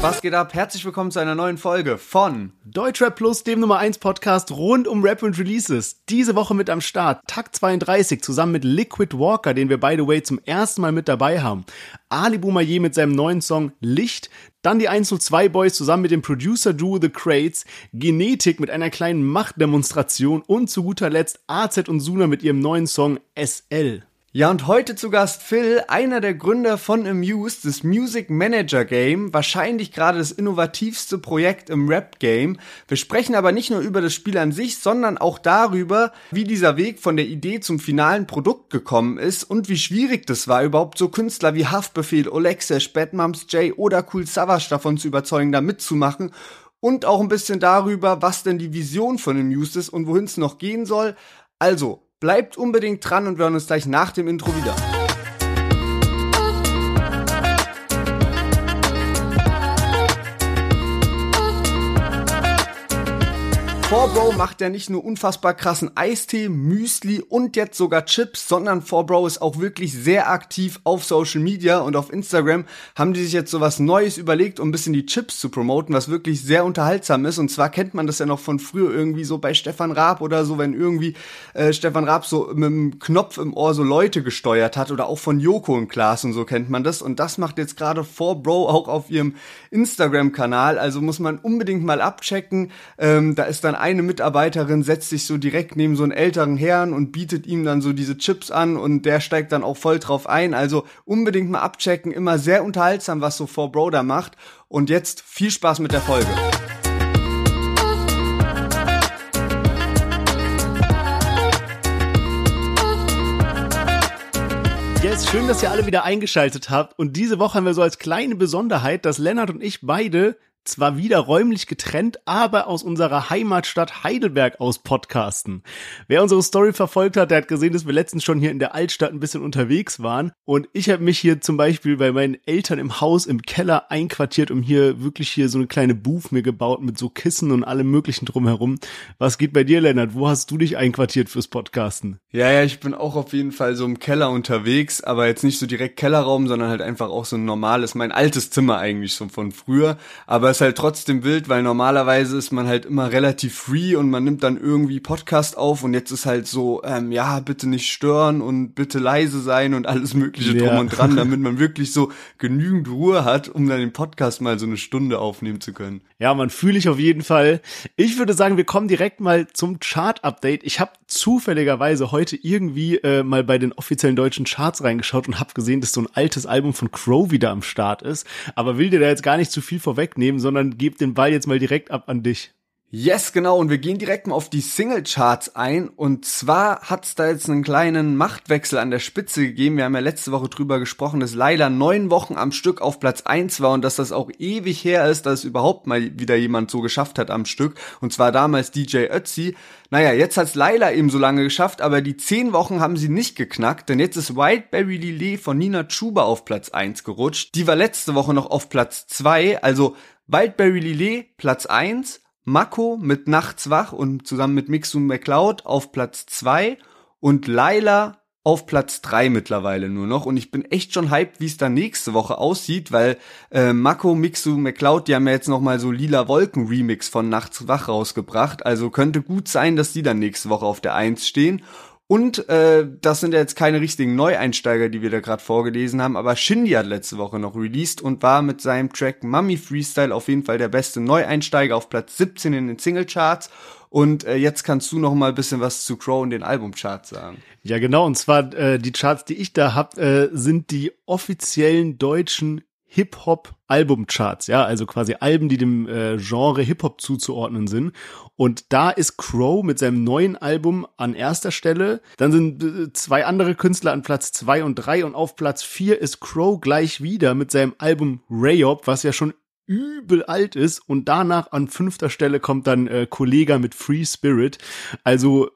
Was geht ab? Herzlich willkommen zu einer neuen Folge von Deutschrap Plus, dem Nummer 1 Podcast rund um Rap und Releases. Diese Woche mit am Start Takt 32 zusammen mit Liquid Walker, den wir by the way zum ersten Mal mit dabei haben. Ali Boumaier mit seinem neuen Song Licht, dann die 102 Boys zusammen mit dem Producer Duo The Crates, Genetik mit einer kleinen Machtdemonstration und zu guter Letzt AZ und Suna mit ihrem neuen Song SL. Ja, und heute zu Gast Phil, einer der Gründer von Amuse, das Music Manager Game, wahrscheinlich gerade das innovativste Projekt im Rap Game. Wir sprechen aber nicht nur über das Spiel an sich, sondern auch darüber, wie dieser Weg von der Idee zum finalen Produkt gekommen ist und wie schwierig das war, überhaupt so Künstler wie Haftbefehl, Olexesh, Batmums J oder Cool Savage davon zu überzeugen, da mitzumachen und auch ein bisschen darüber, was denn die Vision von Amuse ist und wohin es noch gehen soll. Also, Bleibt unbedingt dran und wir hören uns gleich nach dem Intro wieder. 4Bro macht ja nicht nur unfassbar krassen Eistee, Müsli und jetzt sogar Chips, sondern 4Bro ist auch wirklich sehr aktiv auf Social Media und auf Instagram haben die sich jetzt so was Neues überlegt, um ein bisschen die Chips zu promoten, was wirklich sehr unterhaltsam ist. Und zwar kennt man das ja noch von früher irgendwie so bei Stefan Raab oder so, wenn irgendwie äh, Stefan Raab so mit dem Knopf im Ohr so Leute gesteuert hat oder auch von Joko und Klaas und so kennt man das. Und das macht jetzt gerade 4Bro auch auf ihrem Instagram-Kanal. Also muss man unbedingt mal abchecken. Ähm, da ist dann eine Mitarbeiterin setzt sich so direkt neben so einen älteren Herrn und bietet ihm dann so diese Chips an und der steigt dann auch voll drauf ein. Also unbedingt mal abchecken, immer sehr unterhaltsam, was so 4Bro da macht. Und jetzt viel Spaß mit der Folge. Yes, schön, dass ihr alle wieder eingeschaltet habt. Und diese Woche haben wir so als kleine Besonderheit, dass Lennart und ich beide zwar wieder räumlich getrennt, aber aus unserer Heimatstadt Heidelberg aus podcasten. Wer unsere Story verfolgt hat, der hat gesehen, dass wir letztens schon hier in der Altstadt ein bisschen unterwegs waren. Und ich habe mich hier zum Beispiel bei meinen Eltern im Haus im Keller einquartiert, um hier wirklich hier so eine kleine Booth mir gebaut mit so Kissen und allem möglichen drumherum. Was geht bei dir, Lennart? Wo hast du dich einquartiert fürs Podcasten? Ja, ja, ich bin auch auf jeden Fall so im Keller unterwegs, aber jetzt nicht so direkt Kellerraum, sondern halt einfach auch so ein normales, mein altes Zimmer eigentlich so von früher. Aber ist halt trotzdem wild, weil normalerweise ist man halt immer relativ free und man nimmt dann irgendwie Podcast auf und jetzt ist halt so, ähm, ja, bitte nicht stören und bitte leise sein und alles mögliche ja. drum und dran, damit man wirklich so genügend Ruhe hat, um dann den Podcast mal so eine Stunde aufnehmen zu können. Ja, man fühle ich auf jeden Fall. Ich würde sagen, wir kommen direkt mal zum Chart-Update. Ich habe zufälligerweise heute irgendwie äh, mal bei den offiziellen deutschen Charts reingeschaut und habe gesehen, dass so ein altes Album von Crow wieder am Start ist. Aber will dir da jetzt gar nicht zu viel vorwegnehmen, sondern gebe den Ball jetzt mal direkt ab an dich. Yes, genau. Und wir gehen direkt mal auf die Single-Charts ein. Und zwar hat's da jetzt einen kleinen Machtwechsel an der Spitze gegeben. Wir haben ja letzte Woche drüber gesprochen, dass Laila neun Wochen am Stück auf Platz eins war und dass das auch ewig her ist, dass es überhaupt mal wieder jemand so geschafft hat am Stück. Und zwar damals DJ Ötzi. Naja, jetzt hat's Laila eben so lange geschafft, aber die zehn Wochen haben sie nicht geknackt, denn jetzt ist Whiteberry Lillet von Nina Chuba auf Platz eins gerutscht. Die war letzte Woche noch auf Platz zwei. also Wildberry Lillet Platz eins Mako mit Nachts wach und zusammen mit Mixu McCloud auf Platz zwei und Laila auf Platz drei mittlerweile nur noch. Und ich bin echt schon hyped, wie es da nächste Woche aussieht, weil äh, Mako, Mixu, McCloud, die haben ja jetzt nochmal so Lila Wolken Remix von Nachts wach rausgebracht. Also könnte gut sein, dass die dann nächste Woche auf der Eins stehen. Und äh, das sind ja jetzt keine richtigen Neueinsteiger, die wir da gerade vorgelesen haben, aber Shindy hat letzte Woche noch released und war mit seinem Track Mummy Freestyle auf jeden Fall der beste Neueinsteiger auf Platz 17 in den Singlecharts. Und äh, jetzt kannst du noch mal ein bisschen was zu Crow und den Albumcharts sagen. Ja, genau. Und zwar äh, die Charts, die ich da hab, äh, sind die offiziellen deutschen Hip-Hop-Albumcharts, ja, also quasi Alben, die dem äh, Genre Hip-Hop zuzuordnen sind. Und da ist Crow mit seinem neuen Album an erster Stelle. Dann sind äh, zwei andere Künstler an Platz zwei und drei und auf Platz vier ist Crow gleich wieder mit seinem Album Rayop, was ja schon übel alt ist und danach an fünfter Stelle kommt dann äh, Kollega mit Free Spirit. Also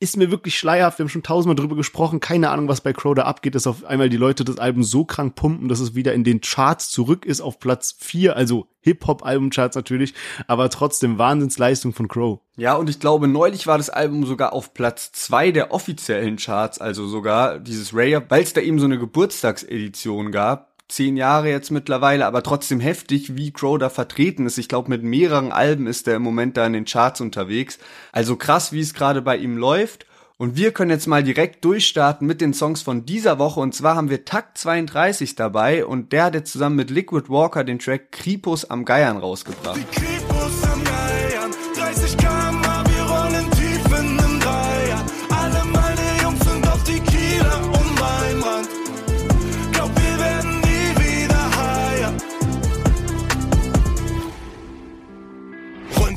ist mir wirklich schleierhaft. Wir haben schon tausendmal drüber gesprochen. Keine Ahnung, was bei Crowder abgeht, dass auf einmal die Leute das Album so krank pumpen, dass es wieder in den Charts zurück ist auf Platz vier, also Hip-Hop-Album-Charts natürlich, aber trotzdem Wahnsinnsleistung von Crow. Ja, und ich glaube, neulich war das Album sogar auf Platz zwei der offiziellen Charts, also sogar dieses Ray, weil es da eben so eine Geburtstagsedition gab zehn Jahre jetzt mittlerweile, aber trotzdem heftig, wie Crow da vertreten ist. Ich glaube, mit mehreren Alben ist er im Moment da in den Charts unterwegs. Also krass, wie es gerade bei ihm läuft. Und wir können jetzt mal direkt durchstarten mit den Songs von dieser Woche. Und zwar haben wir Takt 32 dabei und der hat jetzt zusammen mit Liquid Walker den Track Kripus am Geiern rausgebracht.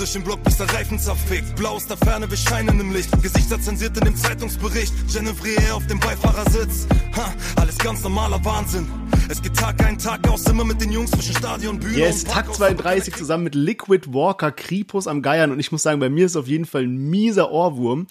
Durch den Block, bis der Reifen zerfickt. Blau aus der Ferne, wir scheinen im Licht. Gesichter zensiert in dem Zeitungsbericht. Genevrier auf dem Beifahrersitz. Ha, alles ganz normaler Wahnsinn. Es geht Tag ein, Tag aus, immer mit den Jungs zwischen Stadion, Bühne yes, und Tag 32 zusammen mit Liquid Walker, Kripus am Geiern. Und ich muss sagen, bei mir ist auf jeden Fall ein mieser Ohrwurm.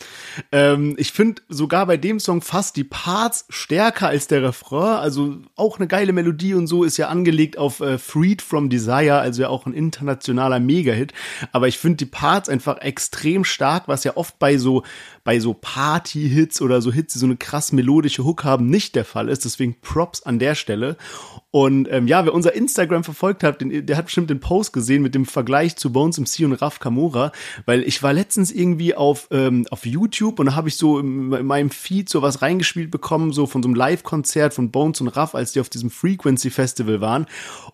Ähm, ich finde sogar bei dem Song fast die Parts stärker als der Refrain. Also auch eine geile Melodie und so ist ja angelegt auf äh, Freed from Desire, also ja auch ein internationaler Mega-Hit. Aber ich finde die Parts einfach extrem stark, was ja oft bei so bei so Party-Hits oder so Hits, die so eine krass melodische Hook haben, nicht der Fall ist. Deswegen Props an der Stelle. Und ähm, ja, wer unser Instagram verfolgt hat, den, der hat bestimmt den Post gesehen mit dem Vergleich zu Bones MC und Raf Kamora, weil ich war letztens irgendwie auf, ähm, auf YouTube und da habe ich so in, in meinem Feed so was reingespielt bekommen, so von so einem Live-Konzert von Bones und Raf, als die auf diesem Frequency Festival waren.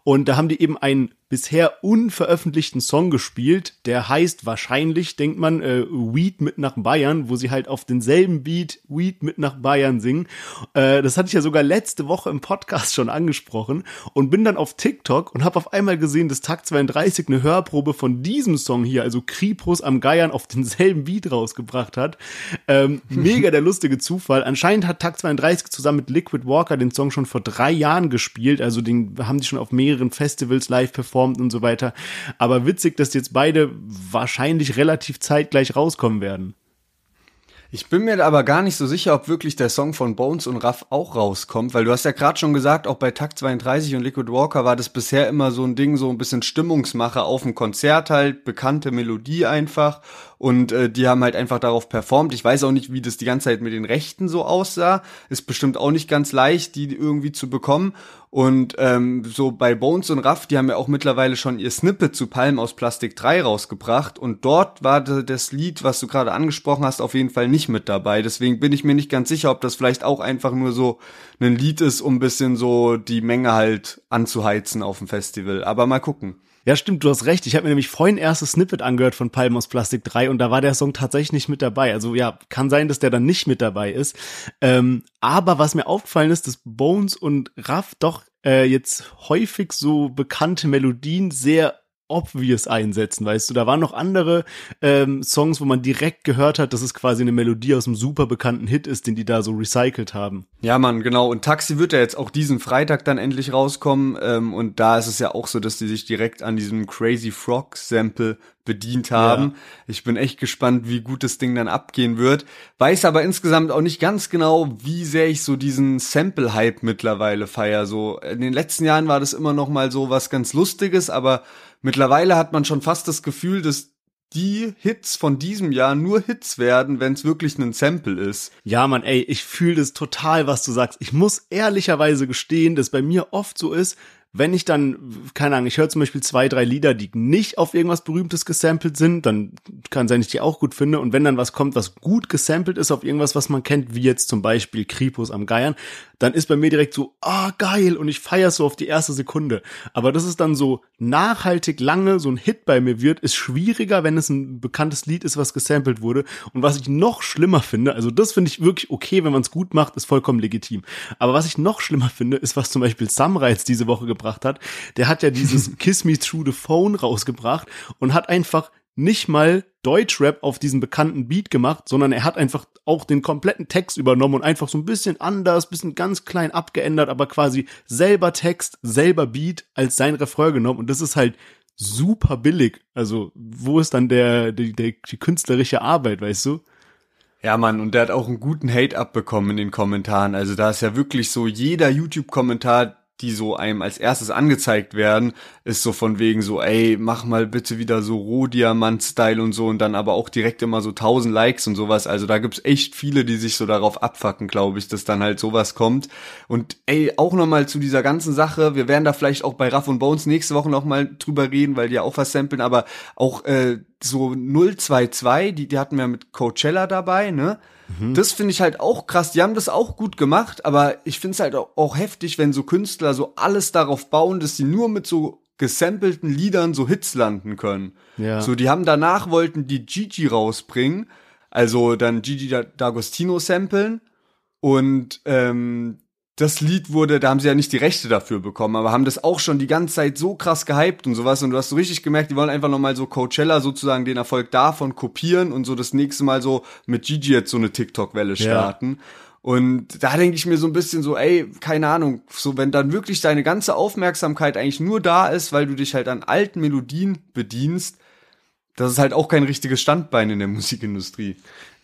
Und da haben die eben ein bisher unveröffentlichten Song gespielt, der heißt wahrscheinlich, denkt man, äh, Weed mit nach Bayern, wo sie halt auf denselben Beat Weed mit nach Bayern singen. Äh, das hatte ich ja sogar letzte Woche im Podcast schon angesprochen und bin dann auf TikTok und habe auf einmal gesehen, dass Takt 32 eine Hörprobe von diesem Song hier, also Kripus am Geiern, auf denselben Beat rausgebracht hat. Ähm, mega der lustige Zufall. Anscheinend hat Takt 32 zusammen mit Liquid Walker den Song schon vor drei Jahren gespielt, also den haben die schon auf mehreren Festivals live performt und so weiter. Aber witzig, dass jetzt beide wahrscheinlich relativ zeitgleich rauskommen werden. Ich bin mir aber gar nicht so sicher, ob wirklich der Song von Bones und Raff auch rauskommt, weil du hast ja gerade schon gesagt, auch bei Takt 32 und Liquid Walker war das bisher immer so ein Ding, so ein bisschen Stimmungsmacher auf dem Konzert halt, bekannte Melodie einfach und äh, die haben halt einfach darauf performt. Ich weiß auch nicht, wie das die ganze Zeit mit den Rechten so aussah. Ist bestimmt auch nicht ganz leicht, die irgendwie zu bekommen. Und ähm, so bei Bones und Raff, die haben ja auch mittlerweile schon ihr Snippet zu Palm aus Plastik 3 rausgebracht. Und dort war das Lied, was du gerade angesprochen hast, auf jeden Fall nicht mit dabei. Deswegen bin ich mir nicht ganz sicher, ob das vielleicht auch einfach nur so ein Lied ist, um ein bisschen so die Menge halt anzuheizen auf dem Festival. Aber mal gucken. Ja, stimmt, du hast recht. Ich habe mir nämlich vorhin erstes Snippet angehört von Palm aus Plastik 3 und da war der Song tatsächlich nicht mit dabei. Also ja, kann sein, dass der dann nicht mit dabei ist. Ähm, aber was mir aufgefallen ist, dass Bones und Raff doch äh, jetzt häufig so bekannte Melodien sehr obvious einsetzen, weißt du. Da waren noch andere ähm, Songs, wo man direkt gehört hat, dass es quasi eine Melodie aus einem super bekannten Hit ist, den die da so recycelt haben. Ja, Mann, genau. Und Taxi wird ja jetzt auch diesen Freitag dann endlich rauskommen. Ähm, und da ist es ja auch so, dass die sich direkt an diesem Crazy Frog Sample bedient haben. Ja. Ich bin echt gespannt, wie gut das Ding dann abgehen wird. Weiß aber insgesamt auch nicht ganz genau, wie sehr ich so diesen Sample-Hype mittlerweile feier. So in den letzten Jahren war das immer noch mal so was ganz Lustiges, aber Mittlerweile hat man schon fast das Gefühl, dass die Hits von diesem Jahr nur Hits werden, wenn es wirklich ein Sample ist. Ja, man, ey, ich fühle das total, was du sagst. Ich muss ehrlicherweise gestehen, dass bei mir oft so ist, wenn ich dann, keine Ahnung, ich höre zum Beispiel zwei, drei Lieder, die nicht auf irgendwas Berühmtes gesampelt sind, dann kann sein, ich die auch gut finde. Und wenn dann was kommt, was gut gesampelt ist auf irgendwas, was man kennt, wie jetzt zum Beispiel Kripus am Geiern, dann ist bei mir direkt so, ah, geil, und ich feiere so auf die erste Sekunde. Aber das ist dann so nachhaltig lange so ein Hit bei mir wird, ist schwieriger, wenn es ein bekanntes Lied ist, was gesampelt wurde. Und was ich noch schlimmer finde, also das finde ich wirklich okay, wenn man es gut macht, ist vollkommen legitim. Aber was ich noch schlimmer finde, ist, was zum Beispiel Samreiz diese Woche gebracht hat. Der hat ja dieses Kiss Me Through the Phone rausgebracht und hat einfach nicht mal Deutschrap auf diesen bekannten Beat gemacht, sondern er hat einfach auch den kompletten Text übernommen und einfach so ein bisschen anders, bisschen ganz klein abgeändert, aber quasi selber Text, selber Beat als sein Refrain genommen und das ist halt super billig. Also, wo ist dann der, die, der, die künstlerische Arbeit, weißt du? Ja, Mann, und der hat auch einen guten Hate abbekommen in den Kommentaren. Also da ist ja wirklich so jeder YouTube-Kommentar die so einem als erstes angezeigt werden, ist so von wegen so, ey, mach mal bitte wieder so Rohdiamant-Style und so und dann aber auch direkt immer so 1000 Likes und sowas. Also da gibt's echt viele, die sich so darauf abfacken, glaube ich, dass dann halt sowas kommt. Und ey, auch nochmal zu dieser ganzen Sache, wir werden da vielleicht auch bei Raff und Bones nächste Woche nochmal drüber reden, weil die ja auch was samplen, aber auch äh, so 022, die, die hatten wir mit Coachella dabei, ne? Mhm. Das finde ich halt auch krass. Die haben das auch gut gemacht, aber ich finde es halt auch, auch heftig, wenn so Künstler so alles darauf bauen, dass sie nur mit so gesampelten Liedern so Hits landen können. Ja. So, die haben danach wollten die Gigi rausbringen, also dann Gigi D'Agostino samplen und ähm, das Lied wurde, da haben sie ja nicht die Rechte dafür bekommen, aber haben das auch schon die ganze Zeit so krass gehypt und sowas und du hast so richtig gemerkt, die wollen einfach nochmal so Coachella sozusagen den Erfolg davon kopieren und so das nächste Mal so mit Gigi jetzt so eine TikTok-Welle starten. Ja. Und da denke ich mir so ein bisschen so, ey, keine Ahnung, so wenn dann wirklich deine ganze Aufmerksamkeit eigentlich nur da ist, weil du dich halt an alten Melodien bedienst, das ist halt auch kein richtiges Standbein in der Musikindustrie.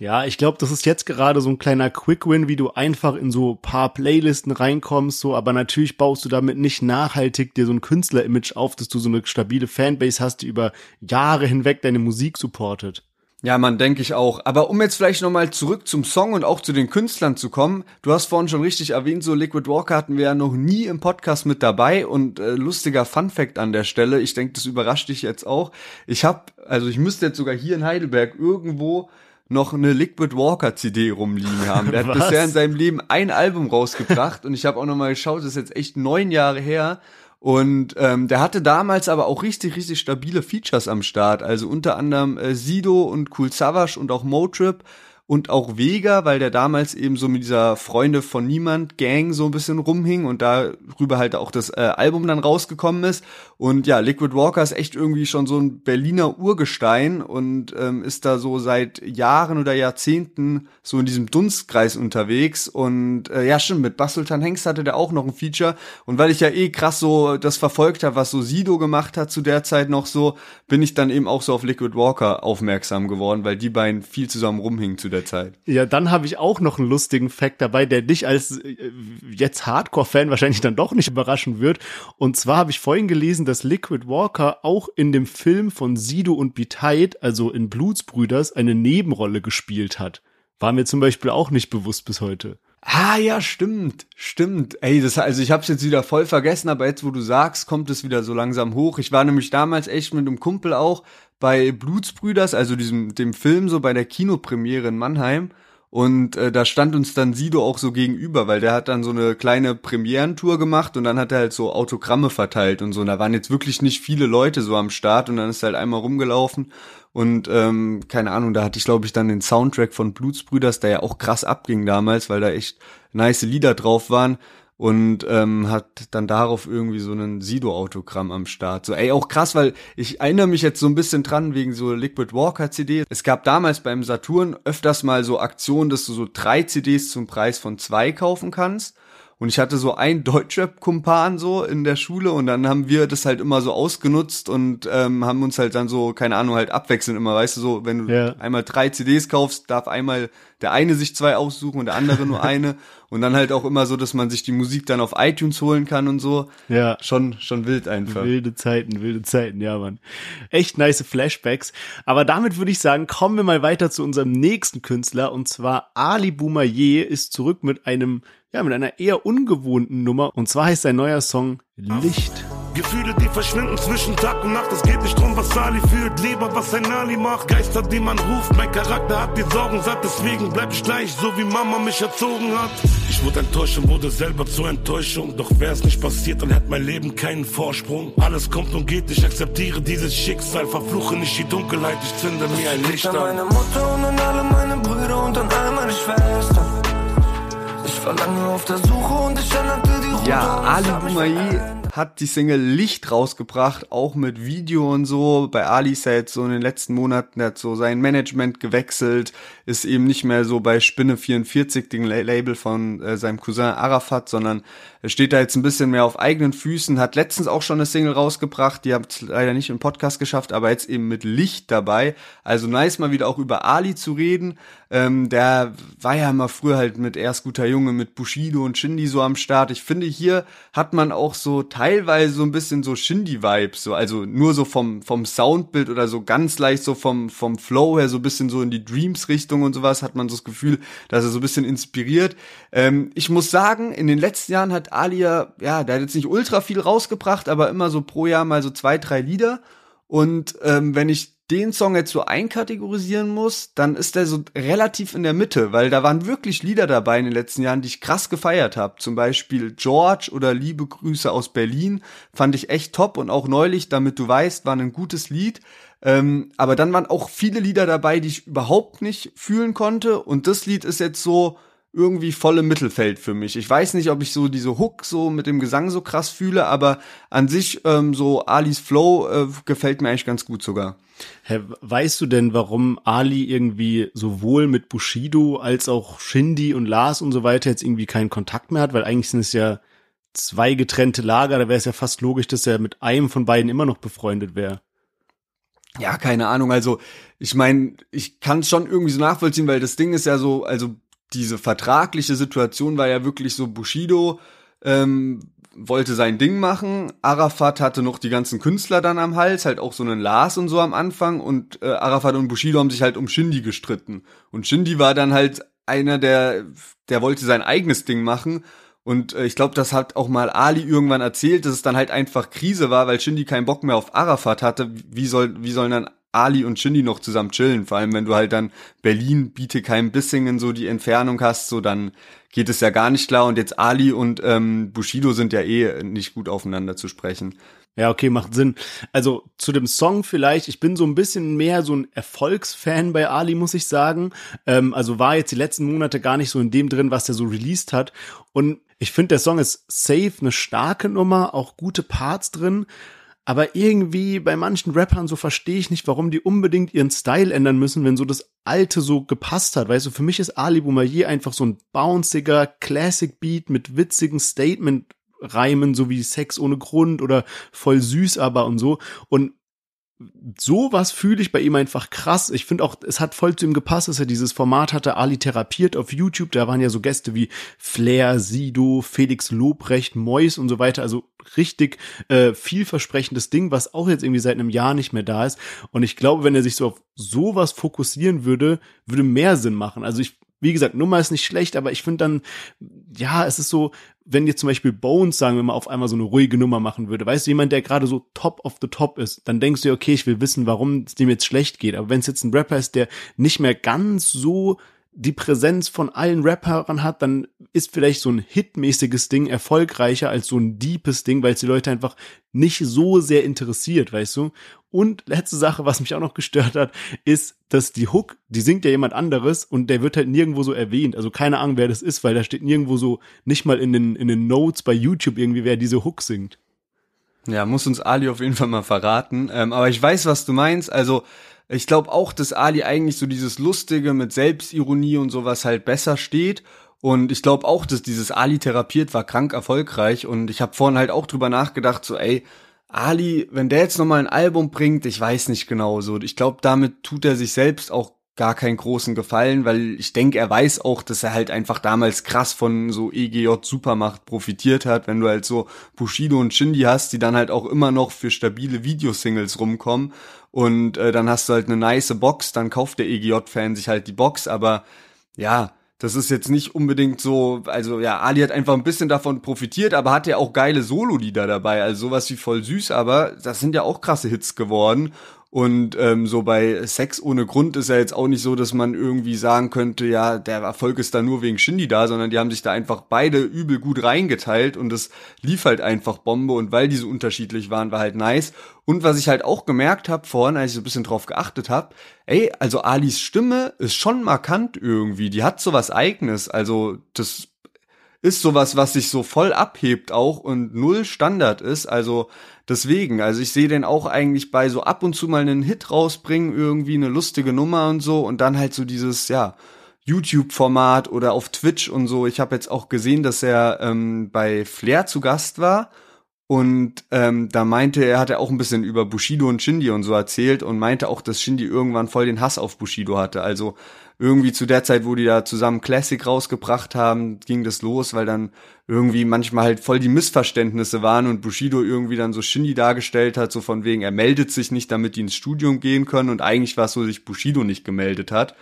Ja, ich glaube, das ist jetzt gerade so ein kleiner Quick-Win, wie du einfach in so paar Playlisten reinkommst, so, aber natürlich baust du damit nicht nachhaltig dir so ein Künstler-Image auf, dass du so eine stabile Fanbase hast, die über Jahre hinweg deine Musik supportet. Ja, man denke ich auch. Aber um jetzt vielleicht nochmal zurück zum Song und auch zu den Künstlern zu kommen, du hast vorhin schon richtig erwähnt, so Liquid Walker hatten wir ja noch nie im Podcast mit dabei und äh, lustiger Fun Fact an der Stelle, ich denke, das überrascht dich jetzt auch. Ich habe, also ich müsste jetzt sogar hier in Heidelberg irgendwo noch eine Liquid Walker CD rumliegen haben. Der hat bisher in seinem Leben ein Album rausgebracht und ich habe auch nochmal geschaut, das ist jetzt echt neun Jahre her und ähm, der hatte damals aber auch richtig, richtig stabile Features am Start. Also unter anderem äh, Sido und Cool Savage und auch Motrip und auch Vega, weil der damals eben so mit dieser Freunde von Niemand Gang so ein bisschen rumhing und darüber halt auch das äh, Album dann rausgekommen ist. Und ja, Liquid Walker ist echt irgendwie schon so ein Berliner Urgestein und ähm, ist da so seit Jahren oder Jahrzehnten so in diesem Dunstkreis unterwegs. Und äh, ja, stimmt, mit Bassultan Hengst hatte der auch noch ein Feature. Und weil ich ja eh krass so das verfolgt habe, was so Sido gemacht hat zu der Zeit noch so, bin ich dann eben auch so auf Liquid Walker aufmerksam geworden, weil die beiden viel zusammen rumhingen zu der Zeit. Ja, dann habe ich auch noch einen lustigen Fact dabei, der dich als äh, jetzt Hardcore-Fan wahrscheinlich dann doch nicht überraschen wird. Und zwar habe ich vorhin gelesen, dass Liquid Walker auch in dem Film von Sido und Biteit, also in Blutsbrüders, eine Nebenrolle gespielt hat. War mir zum Beispiel auch nicht bewusst bis heute. Ah ja, stimmt, stimmt. Ey, das also ich hab's jetzt wieder voll vergessen, aber jetzt wo du sagst, kommt es wieder so langsam hoch. Ich war nämlich damals echt mit einem Kumpel auch bei Blutsbrüders, also diesem dem Film so bei der Kinopremiere in Mannheim und äh, da stand uns dann Sido auch so gegenüber, weil der hat dann so eine kleine Premierentour gemacht und dann hat er halt so Autogramme verteilt und so. Und da waren jetzt wirklich nicht viele Leute so am Start und dann ist er halt einmal rumgelaufen und ähm, keine Ahnung, da hatte ich glaube ich dann den Soundtrack von Blutsbrüders, der ja auch krass abging damals, weil da echt nice Lieder drauf waren und ähm, hat dann darauf irgendwie so einen Sido-Autogramm am Start. So, ey, auch krass, weil ich erinnere mich jetzt so ein bisschen dran wegen so Liquid Walker CD. Es gab damals beim Saturn öfters mal so Aktionen, dass du so drei CDs zum Preis von zwei kaufen kannst. Und ich hatte so einen Deutschrap-Kumpan so in der Schule und dann haben wir das halt immer so ausgenutzt und ähm, haben uns halt dann so, keine Ahnung, halt abwechselnd immer, weißt du, so, wenn du ja. einmal drei CDs kaufst, darf einmal der eine sich zwei aussuchen und der andere nur eine. Und dann halt auch immer so, dass man sich die Musik dann auf iTunes holen kann und so. Ja. Schon, schon wild einfach. Wilde Zeiten, wilde Zeiten, ja, Mann. Echt nice Flashbacks. Aber damit würde ich sagen, kommen wir mal weiter zu unserem nächsten Künstler und zwar Ali Boumaier ist zurück mit einem ja, mit einer eher ungewohnten Nummer. Und zwar heißt sein neuer Song Licht. Gefühle, die verschwinden zwischen Tag und Nacht. Es geht nicht drum, was Sali fühlt, lieber was ein Ali macht. Geister, die man ruft, mein Charakter hat die Sorgen satt. Deswegen bleib ich gleich, so wie Mama mich erzogen hat. Ich wurde enttäuscht und wurde selber zur Enttäuschung. Doch wär's nicht passiert, dann hätte mein Leben keinen Vorsprung. Alles kommt und geht, ich akzeptiere dieses Schicksal. Verfluche nicht die Dunkelheit, ich zünde mir ein Licht an. meine Mutter und an alle meine Brüder und an alle meine Schwestern. Ich war lange auf der Suche und ich änderte die Route. Ja, Ali Boumaier hat die Single Licht rausgebracht, auch mit Video und so. Bei Ali ist er jetzt so in den letzten Monaten, hat so sein Management gewechselt, ist eben nicht mehr so bei Spinne 44, dem Label von äh, seinem Cousin Arafat, sondern er steht da jetzt ein bisschen mehr auf eigenen Füßen, hat letztens auch schon eine Single rausgebracht, die hat leider nicht im Podcast geschafft, aber jetzt eben mit Licht dabei. Also nice mal wieder auch über Ali zu reden. Ähm, der war ja immer früher halt mit erst guter Junge, mit Bushido und Shindy so am Start. Ich finde, hier hat man auch so teilweise so ein bisschen so Shindy-Vibes, so, also nur so vom, vom Soundbild oder so ganz leicht so vom, vom Flow her so ein bisschen so in die Dreams-Richtung und sowas, hat man so das Gefühl, dass er so ein bisschen inspiriert. Ähm, ich muss sagen, in den letzten Jahren hat Alia, ja, der hat jetzt nicht ultra viel rausgebracht, aber immer so pro Jahr mal so zwei, drei Lieder. Und ähm, wenn ich den Song jetzt so einkategorisieren muss, dann ist der so relativ in der Mitte, weil da waren wirklich Lieder dabei in den letzten Jahren, die ich krass gefeiert habe. Zum Beispiel George oder Liebe Grüße aus Berlin fand ich echt top und auch neulich, damit du weißt, war ein gutes Lied. Ähm, aber dann waren auch viele Lieder dabei, die ich überhaupt nicht fühlen konnte und das Lied ist jetzt so, irgendwie voll im Mittelfeld für mich. Ich weiß nicht, ob ich so diese Hook so mit dem Gesang so krass fühle, aber an sich ähm, so Alis Flow äh, gefällt mir eigentlich ganz gut sogar. Hä, weißt du denn, warum Ali irgendwie sowohl mit Bushido als auch Shindy und Lars und so weiter jetzt irgendwie keinen Kontakt mehr hat? Weil eigentlich sind es ja zwei getrennte Lager, da wäre es ja fast logisch, dass er mit einem von beiden immer noch befreundet wäre. Ja, keine Ahnung. Also ich meine, ich kann es schon irgendwie so nachvollziehen, weil das Ding ist ja so, also diese vertragliche Situation war ja wirklich so, Bushido ähm, wollte sein Ding machen, Arafat hatte noch die ganzen Künstler dann am Hals, halt auch so einen Lars und so am Anfang und äh, Arafat und Bushido haben sich halt um Shindy gestritten. Und Shindy war dann halt einer, der, der wollte sein eigenes Ding machen und äh, ich glaube, das hat auch mal Ali irgendwann erzählt, dass es dann halt einfach Krise war, weil Shindy keinen Bock mehr auf Arafat hatte. Wie soll, wie sollen dann Ali und Shindy noch zusammen chillen. Vor allem, wenn du halt dann Berlin, biete kein Bissingen so die Entfernung hast, so dann geht es ja gar nicht klar. Und jetzt Ali und ähm, Bushido sind ja eh nicht gut aufeinander zu sprechen. Ja, okay, macht Sinn. Also zu dem Song vielleicht, ich bin so ein bisschen mehr so ein Erfolgsfan bei Ali, muss ich sagen. Ähm, also war jetzt die letzten Monate gar nicht so in dem drin, was der so released hat. Und ich finde, der Song ist safe, eine starke Nummer, auch gute Parts drin. Aber irgendwie bei manchen Rappern so verstehe ich nicht, warum die unbedingt ihren Style ändern müssen, wenn so das Alte so gepasst hat. Weißt du, für mich ist Ali Boumaier einfach so ein bounciger Classic Beat mit witzigen Statement Reimen, so wie Sex ohne Grund oder voll süß aber und so. Und sowas fühle ich bei ihm einfach krass. Ich finde auch, es hat voll zu ihm gepasst, dass er dieses Format hatte, Ali therapiert auf YouTube. Da waren ja so Gäste wie Flair, Sido, Felix Lobrecht, Mois und so weiter. Also richtig äh, vielversprechendes Ding, was auch jetzt irgendwie seit einem Jahr nicht mehr da ist. Und ich glaube, wenn er sich so auf sowas fokussieren würde, würde mehr Sinn machen. Also ich wie gesagt, Nummer ist nicht schlecht, aber ich finde dann, ja, es ist so, wenn jetzt zum Beispiel Bones, sagen wir mal, auf einmal so eine ruhige Nummer machen würde, weißt du, jemand, der gerade so top of the top ist, dann denkst du, okay, ich will wissen, warum es dem jetzt schlecht geht. Aber wenn es jetzt ein Rapper ist, der nicht mehr ganz so die Präsenz von allen Rappern hat, dann ist vielleicht so ein hitmäßiges Ding erfolgreicher als so ein deepes Ding, weil es die Leute einfach nicht so sehr interessiert, weißt du? Und letzte Sache, was mich auch noch gestört hat, ist, dass die Hook, die singt ja jemand anderes und der wird halt nirgendwo so erwähnt. Also keine Ahnung, wer das ist, weil da steht nirgendwo so, nicht mal in den, in den Notes bei YouTube irgendwie, wer diese Hook singt. Ja, muss uns Ali auf jeden Fall mal verraten. Ähm, aber ich weiß, was du meinst. Also, ich glaube auch, dass Ali eigentlich so dieses Lustige mit Selbstironie und sowas halt besser steht. Und ich glaube auch, dass dieses Ali therapiert war krank erfolgreich. Und ich habe vorhin halt auch drüber nachgedacht, so, ey, Ali, wenn der jetzt nochmal ein Album bringt, ich weiß nicht genau so. Ich glaube, damit tut er sich selbst auch gar keinen großen Gefallen, weil ich denke, er weiß auch, dass er halt einfach damals krass von so EGJ Supermacht profitiert hat, wenn du halt so Bushido und Shindy hast, die dann halt auch immer noch für stabile Videosingles rumkommen und äh, dann hast du halt eine nice Box, dann kauft der EGJ-Fan sich halt die Box, aber ja, das ist jetzt nicht unbedingt so, also ja, Ali hat einfach ein bisschen davon profitiert, aber hat ja auch geile Solo-Lieder dabei, also sowas wie voll süß, aber das sind ja auch krasse Hits geworden und ähm, so bei Sex ohne Grund ist ja jetzt auch nicht so, dass man irgendwie sagen könnte, ja, der Erfolg ist da nur wegen Shindy da, sondern die haben sich da einfach beide übel gut reingeteilt und es lief halt einfach Bombe. Und weil die so unterschiedlich waren, war halt nice. Und was ich halt auch gemerkt habe vorhin, als ich so ein bisschen drauf geachtet habe, ey, also Alis Stimme ist schon markant irgendwie, die hat so was eigenes, also das ist sowas, was sich so voll abhebt auch und null Standard ist. Also deswegen, also ich sehe den auch eigentlich bei so ab und zu mal einen Hit rausbringen, irgendwie eine lustige Nummer und so und dann halt so dieses, ja, YouTube-Format oder auf Twitch und so. Ich habe jetzt auch gesehen, dass er ähm, bei Flair zu Gast war und ähm, da meinte er, hat er auch ein bisschen über Bushido und Shindy und so erzählt und meinte auch, dass Shindy irgendwann voll den Hass auf Bushido hatte. Also irgendwie zu der Zeit, wo die da zusammen Classic rausgebracht haben, ging das los, weil dann irgendwie manchmal halt voll die Missverständnisse waren und Bushido irgendwie dann so Shindy dargestellt hat, so von wegen, er meldet sich nicht, damit die ins Studium gehen können und eigentlich war es so, sich Bushido nicht gemeldet hat.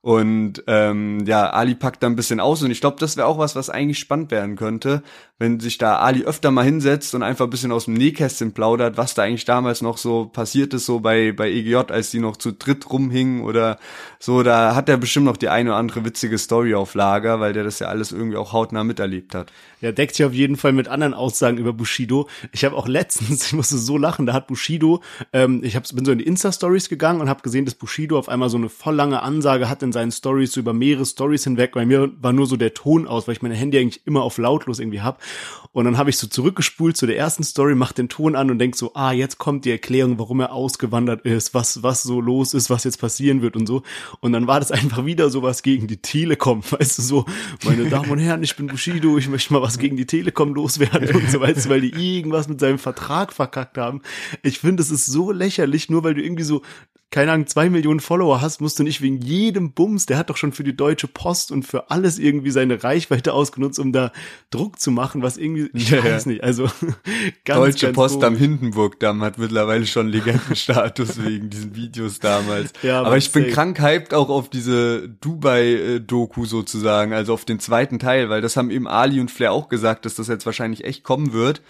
Und ähm, ja, Ali packt da ein bisschen aus und ich glaube, das wäre auch was, was eigentlich spannend werden könnte, wenn sich da Ali öfter mal hinsetzt und einfach ein bisschen aus dem Nähkästchen plaudert, was da eigentlich damals noch so passiert ist, so bei, bei EGJ, als die noch zu dritt rumhingen oder so, da hat er bestimmt noch die eine oder andere witzige Story auf Lager, weil der das ja alles irgendwie auch hautnah miterlebt hat. Ja, deckt sich auf jeden Fall mit anderen Aussagen über Bushido. Ich habe auch letztens, ich musste so lachen, da hat Bushido, ähm, ich hab, bin so in die Insta-Stories gegangen und habe gesehen, dass Bushido auf einmal so eine voll lange Ansage hat in seinen Stories, so über mehrere Stories hinweg. Bei mir war nur so der Ton aus, weil ich mein Handy eigentlich immer auf lautlos irgendwie hab. Und dann habe ich so zurückgespult zu der ersten Story, mach den Ton an und denk so, ah, jetzt kommt die Erklärung, warum er ausgewandert ist, was, was so los ist, was jetzt passieren wird und so. Und dann war das einfach wieder sowas gegen die Telekom, weißt du, so, meine Damen und Herren, ich bin Bushido, ich möchte mal was gegen die Telekom loswerden und so, weißt du, weil die irgendwas mit seinem Vertrag verkackt haben. Ich finde, es ist so lächerlich, nur weil du irgendwie so keine Ahnung, zwei Millionen Follower hast, musst du nicht wegen jedem Bums, der hat doch schon für die Deutsche Post und für alles irgendwie seine Reichweite ausgenutzt, um da Druck zu machen, was irgendwie, ich ja, weiß nicht, also ganz, Deutsche ganz Post komisch. am Hindenburgdamm hat mittlerweile schon Legendenstatus wegen diesen Videos damals. Ja, aber ich bin safe. krank hyped auch auf diese Dubai-Doku sozusagen, also auf den zweiten Teil, weil das haben eben Ali und Flair auch gesagt, dass das jetzt wahrscheinlich echt kommen wird.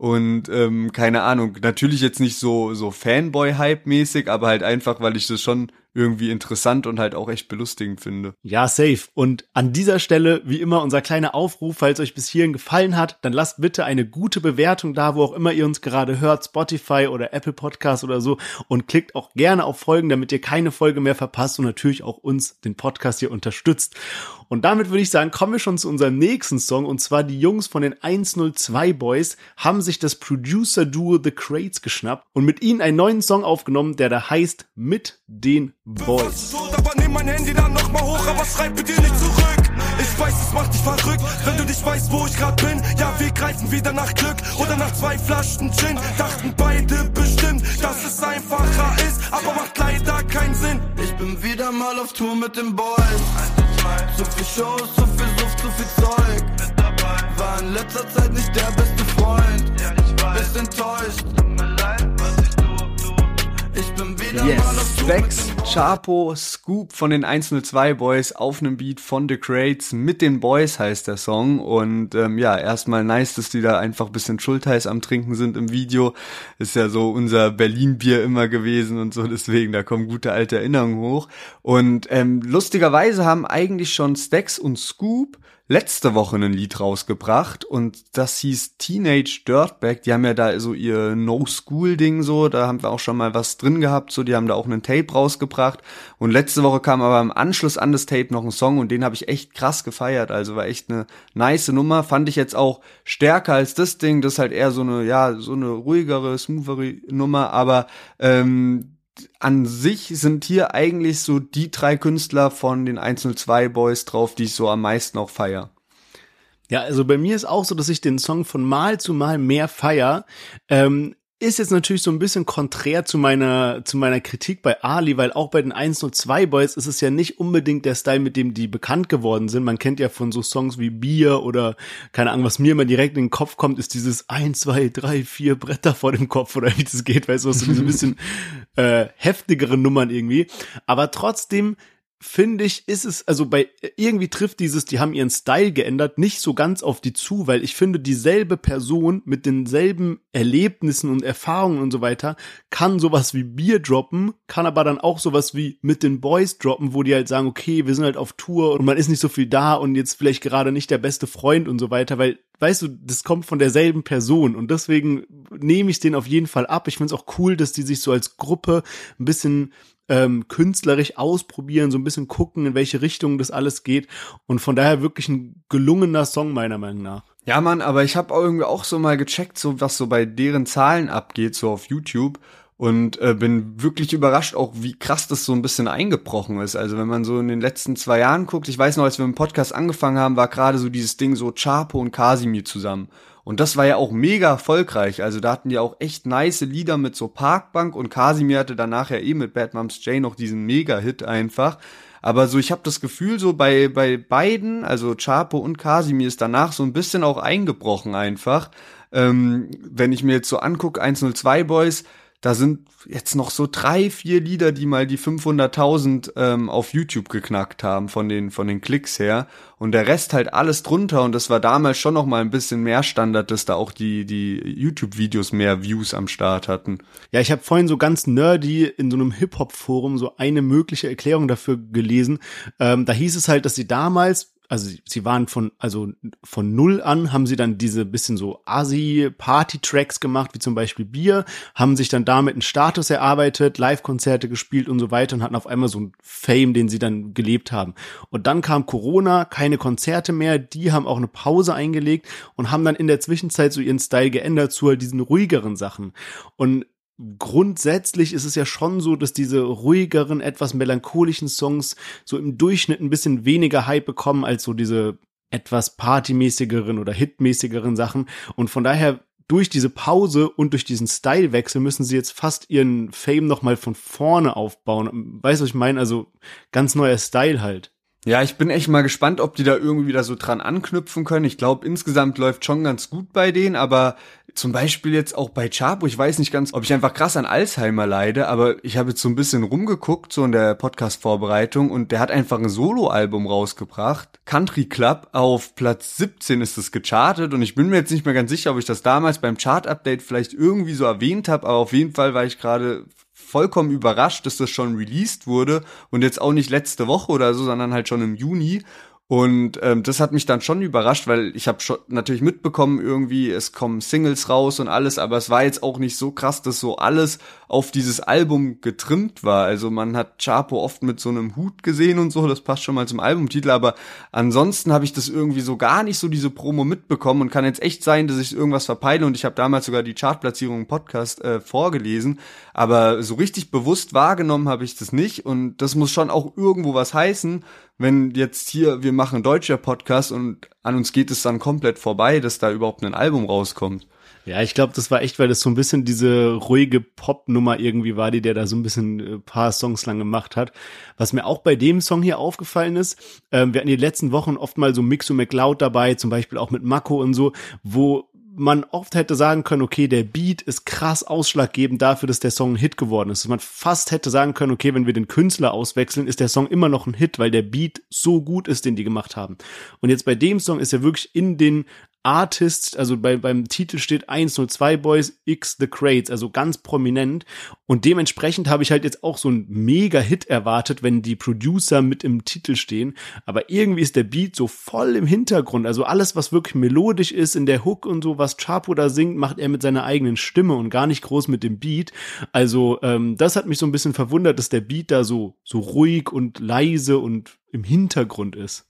Und ähm, keine Ahnung, natürlich jetzt nicht so so Fanboy-Hype-mäßig, aber halt einfach, weil ich das schon irgendwie interessant und halt auch echt belustigend finde. Ja, safe. Und an dieser Stelle, wie immer, unser kleiner Aufruf, falls euch bis hierhin gefallen hat, dann lasst bitte eine gute Bewertung da, wo auch immer ihr uns gerade hört, Spotify oder Apple Podcast oder so. Und klickt auch gerne auf Folgen, damit ihr keine Folge mehr verpasst und natürlich auch uns, den Podcast hier unterstützt. Und damit würde ich sagen, kommen wir schon zu unserem nächsten Song. Und zwar die Jungs von den 102 Boys haben sich das Producer-Duo The Crates geschnappt und mit ihnen einen neuen Song aufgenommen, der da heißt Mit den Boys. Ich weiß, es macht dich verrückt, wenn du nicht weißt, wo ich grad bin. Ja, wir greifen wieder nach Glück oder nach zwei Flaschen Gin. Dachten beide bestimmt, dass es einfacher ist, aber macht leider keinen Sinn. Ich bin wieder mal auf Tour mit den Boys. Zu viel Shows, zu viel Suft, zu viel Zeug. War in letzter Zeit nicht der beste Freund. Bist enttäuscht Yes, Specs, Chapo, Scoop von den 102 Boys auf einem Beat von The Crates mit den Boys heißt der Song und ähm, ja, erstmal nice, dass die da einfach ein bisschen Schultheiß am Trinken sind im Video. Ist ja so unser Berlin-Bier immer gewesen und so, deswegen, da kommen gute alte Erinnerungen hoch. Und ähm, lustigerweise haben eigentlich schon Stacks und Scoop letzte Woche ein Lied rausgebracht und das hieß Teenage Dirtbag. Die haben ja da so ihr No-School-Ding so, da haben wir auch schon mal was drin gehabt, so, die haben da auch einen Tape rausgebracht. Und letzte Woche kam aber im Anschluss an das Tape noch ein Song und den habe ich echt krass gefeiert, also war echt eine nice Nummer, fand ich jetzt auch stärker als das Ding, das ist halt eher so eine, ja, so eine ruhigere, smoothere Nummer, aber ähm, an sich sind hier eigentlich so die drei Künstler von den 102 Boys drauf, die ich so am meisten auch feier. Ja, also bei mir ist auch so, dass ich den Song von Mal zu Mal mehr feier. Ähm, ist jetzt natürlich so ein bisschen konträr zu meiner, zu meiner Kritik bei Ali, weil auch bei den 102 Boys ist es ja nicht unbedingt der Style, mit dem die bekannt geworden sind. Man kennt ja von so Songs wie Bier oder keine Ahnung, was mir immer direkt in den Kopf kommt, ist dieses 1, 2, 3, 4 Bretter vor dem Kopf oder wie das geht, weißt du, so diese bisschen äh, heftigere Nummern irgendwie. Aber trotzdem finde ich, ist es, also bei, irgendwie trifft dieses, die haben ihren Style geändert, nicht so ganz auf die zu, weil ich finde, dieselbe Person mit denselben Erlebnissen und Erfahrungen und so weiter kann sowas wie Bier droppen, kann aber dann auch sowas wie mit den Boys droppen, wo die halt sagen, okay, wir sind halt auf Tour und man ist nicht so viel da und jetzt vielleicht gerade nicht der beste Freund und so weiter, weil weißt du, das kommt von derselben Person und deswegen nehme ich den auf jeden Fall ab. Ich finde es auch cool, dass die sich so als Gruppe ein bisschen ähm, künstlerisch ausprobieren, so ein bisschen gucken, in welche Richtung das alles geht. Und von daher wirklich ein gelungener Song meiner Meinung nach. Ja, Mann, aber ich habe irgendwie auch so mal gecheckt, so was so bei deren Zahlen abgeht, so auf YouTube und äh, bin wirklich überrascht auch, wie krass das so ein bisschen eingebrochen ist. Also wenn man so in den letzten zwei Jahren guckt, ich weiß noch, als wir im Podcast angefangen haben, war gerade so dieses Ding so Chapo und Casimir zusammen. Und das war ja auch mega erfolgreich. Also da hatten die auch echt nice Lieder mit so Parkbank und Casimir hatte danach ja eh mit Bad Moms J noch diesen Mega-Hit einfach. Aber so, ich habe das Gefühl, so bei, bei beiden, also Chapo und Casimir ist danach so ein bisschen auch eingebrochen einfach. Ähm, wenn ich mir jetzt so angucke, 102 Boys, da sind jetzt noch so drei, vier Lieder, die mal die 500.000 ähm, auf YouTube geknackt haben von den von den Klicks her und der Rest halt alles drunter und das war damals schon noch mal ein bisschen mehr Standard, dass da auch die die YouTube Videos mehr Views am Start hatten. Ja, ich habe vorhin so ganz nerdy in so einem Hip Hop Forum so eine mögliche Erklärung dafür gelesen. Ähm, da hieß es halt, dass sie damals also sie waren von, also von null an haben sie dann diese bisschen so Asi-Party-Tracks gemacht, wie zum Beispiel Bier, haben sich dann damit einen Status erarbeitet, Live-Konzerte gespielt und so weiter und hatten auf einmal so einen Fame, den sie dann gelebt haben. Und dann kam Corona, keine Konzerte mehr, die haben auch eine Pause eingelegt und haben dann in der Zwischenzeit so ihren Style geändert zu halt diesen ruhigeren Sachen. Und grundsätzlich ist es ja schon so, dass diese ruhigeren, etwas melancholischen Songs so im Durchschnitt ein bisschen weniger Hype bekommen als so diese etwas partymäßigeren oder hitmäßigeren Sachen. Und von daher durch diese Pause und durch diesen Stylewechsel müssen sie jetzt fast ihren Fame nochmal von vorne aufbauen. Weißt du, was ich meine? Also ganz neuer Style halt. Ja, ich bin echt mal gespannt, ob die da irgendwie wieder so dran anknüpfen können. Ich glaube, insgesamt läuft schon ganz gut bei denen, aber zum Beispiel jetzt auch bei Chapo, ich weiß nicht ganz, ob ich einfach krass an Alzheimer leide, aber ich habe jetzt so ein bisschen rumgeguckt, so in der Podcast-Vorbereitung, und der hat einfach ein Solo-Album rausgebracht. Country Club, auf Platz 17 ist es gechartet und ich bin mir jetzt nicht mehr ganz sicher, ob ich das damals beim Chart-Update vielleicht irgendwie so erwähnt habe, aber auf jeden Fall war ich gerade vollkommen überrascht, dass das schon released wurde und jetzt auch nicht letzte Woche oder so, sondern halt schon im Juni. Und ähm, das hat mich dann schon überrascht, weil ich habe natürlich mitbekommen, irgendwie, es kommen Singles raus und alles, aber es war jetzt auch nicht so krass, dass so alles auf dieses Album getrimmt war. Also man hat Chapo oft mit so einem Hut gesehen und so, das passt schon mal zum Albumtitel, aber ansonsten habe ich das irgendwie so gar nicht so diese Promo mitbekommen und kann jetzt echt sein, dass ich irgendwas verpeile und ich habe damals sogar die Chartplatzierung im Podcast äh, vorgelesen, aber so richtig bewusst wahrgenommen habe ich das nicht und das muss schon auch irgendwo was heißen, wenn jetzt hier, wir machen deutscher Podcast und an uns geht es dann komplett vorbei, dass da überhaupt ein Album rauskommt. Ja, ich glaube, das war echt, weil das so ein bisschen diese ruhige Pop-Nummer irgendwie war, die der da so ein bisschen äh, paar Songs lang gemacht hat. Was mir auch bei dem Song hier aufgefallen ist, ähm, wir hatten die letzten Wochen oft mal so Mixo McLeod dabei, zum Beispiel auch mit Mako und so, wo man oft hätte sagen können, okay, der Beat ist krass ausschlaggebend dafür, dass der Song ein Hit geworden ist. Man fast hätte sagen können, okay, wenn wir den Künstler auswechseln, ist der Song immer noch ein Hit, weil der Beat so gut ist, den die gemacht haben. Und jetzt bei dem Song ist er wirklich in den Artist, also bei, beim Titel steht 102 Boys X The Crates, also ganz prominent. Und dementsprechend habe ich halt jetzt auch so einen Mega-Hit erwartet, wenn die Producer mit im Titel stehen. Aber irgendwie ist der Beat so voll im Hintergrund. Also alles, was wirklich melodisch ist in der Hook und so, was Chapo da singt, macht er mit seiner eigenen Stimme und gar nicht groß mit dem Beat. Also ähm, das hat mich so ein bisschen verwundert, dass der Beat da so, so ruhig und leise und im Hintergrund ist.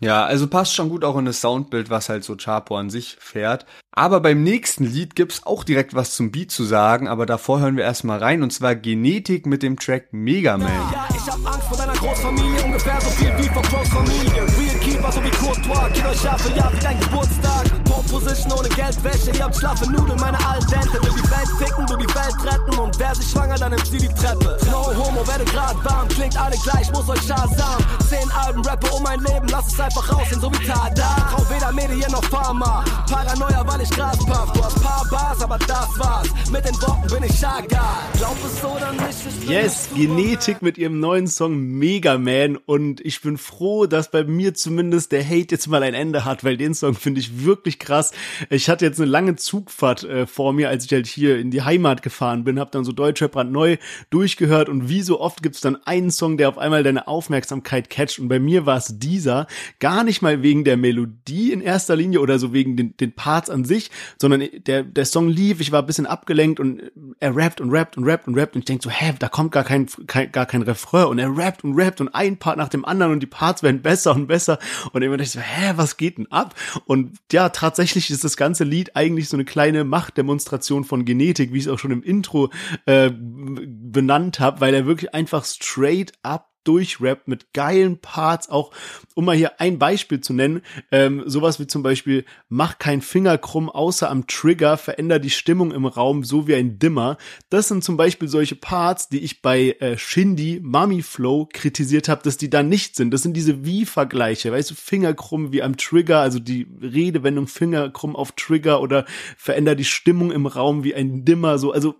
Ja, also passt schon gut auch in das Soundbild, was halt so Chapo an sich fährt. Aber beim nächsten Lied gibt's auch direkt was zum Beat zu sagen, aber davor hören wir erstmal rein und zwar Genetik mit dem Track Mega Man. Ja, ich hab Angst vor deiner Großfamilie, ungefähr so viel wie von Crows Familie. Real Keeper so wie Courtois, für Jahr wie dein Geburtstag. Position ohne Geldwäsche, ihr habt schlaffe Nudeln, meine Aldente. Will die Welt ficken, du die Welt retten und wer sich schwanger, dann nimmt sie die Treppe. No homo, werde grad warm, klingt alle gleich, muss euch Shazam. Zehn Alben, Rapper um mein Leben, lass es einfach raussehen, so wie Tada. Trau weder Medien noch Pharma, Paranoia, weil ich Gras puff. Du hast paar Bars, aber das war's. Mit den Worten bin ich Chaga. Glaub es oder nicht, Yes, Genetik mit ihrem neuen Song Mega Man und ich bin froh, dass bei mir zumindest der Hate jetzt mal ein Ende hat, weil den Song finde ich wirklich krass krass. Ich hatte jetzt eine lange Zugfahrt äh, vor mir, als ich halt hier in die Heimat gefahren bin, habe dann so Deutschrap brandneu durchgehört und wie so oft gibt's dann einen Song, der auf einmal deine Aufmerksamkeit catcht und bei mir war es dieser, gar nicht mal wegen der Melodie in erster Linie oder so wegen den, den Parts an sich, sondern der, der Song lief, ich war ein bisschen abgelenkt und er rappt und rappt und rappt und rappt und ich denk so, hä, da kommt gar kein, kein, gar kein Refrain und er rappt und rappt und ein Part nach dem anderen und die Parts werden besser und besser und immer dachte ich so, hä, was geht denn ab? Und ja, tatsächlich ist das ganze Lied eigentlich so eine kleine Machtdemonstration von Genetik, wie ich es auch schon im Intro äh, benannt habe, weil er wirklich einfach straight up durchrappt mit geilen Parts, auch um mal hier ein Beispiel zu nennen, ähm, sowas wie zum Beispiel, mach kein Finger krumm außer am Trigger, veränder die Stimmung im Raum, so wie ein Dimmer. Das sind zum Beispiel solche Parts, die ich bei äh, Shindy, Mummy Flow kritisiert habe, dass die da nicht sind. Das sind diese Wie-Vergleiche, weißt du, Finger krumm wie am Trigger, also die Redewendung Finger krumm auf Trigger oder veränder die Stimmung im Raum wie ein Dimmer, so, also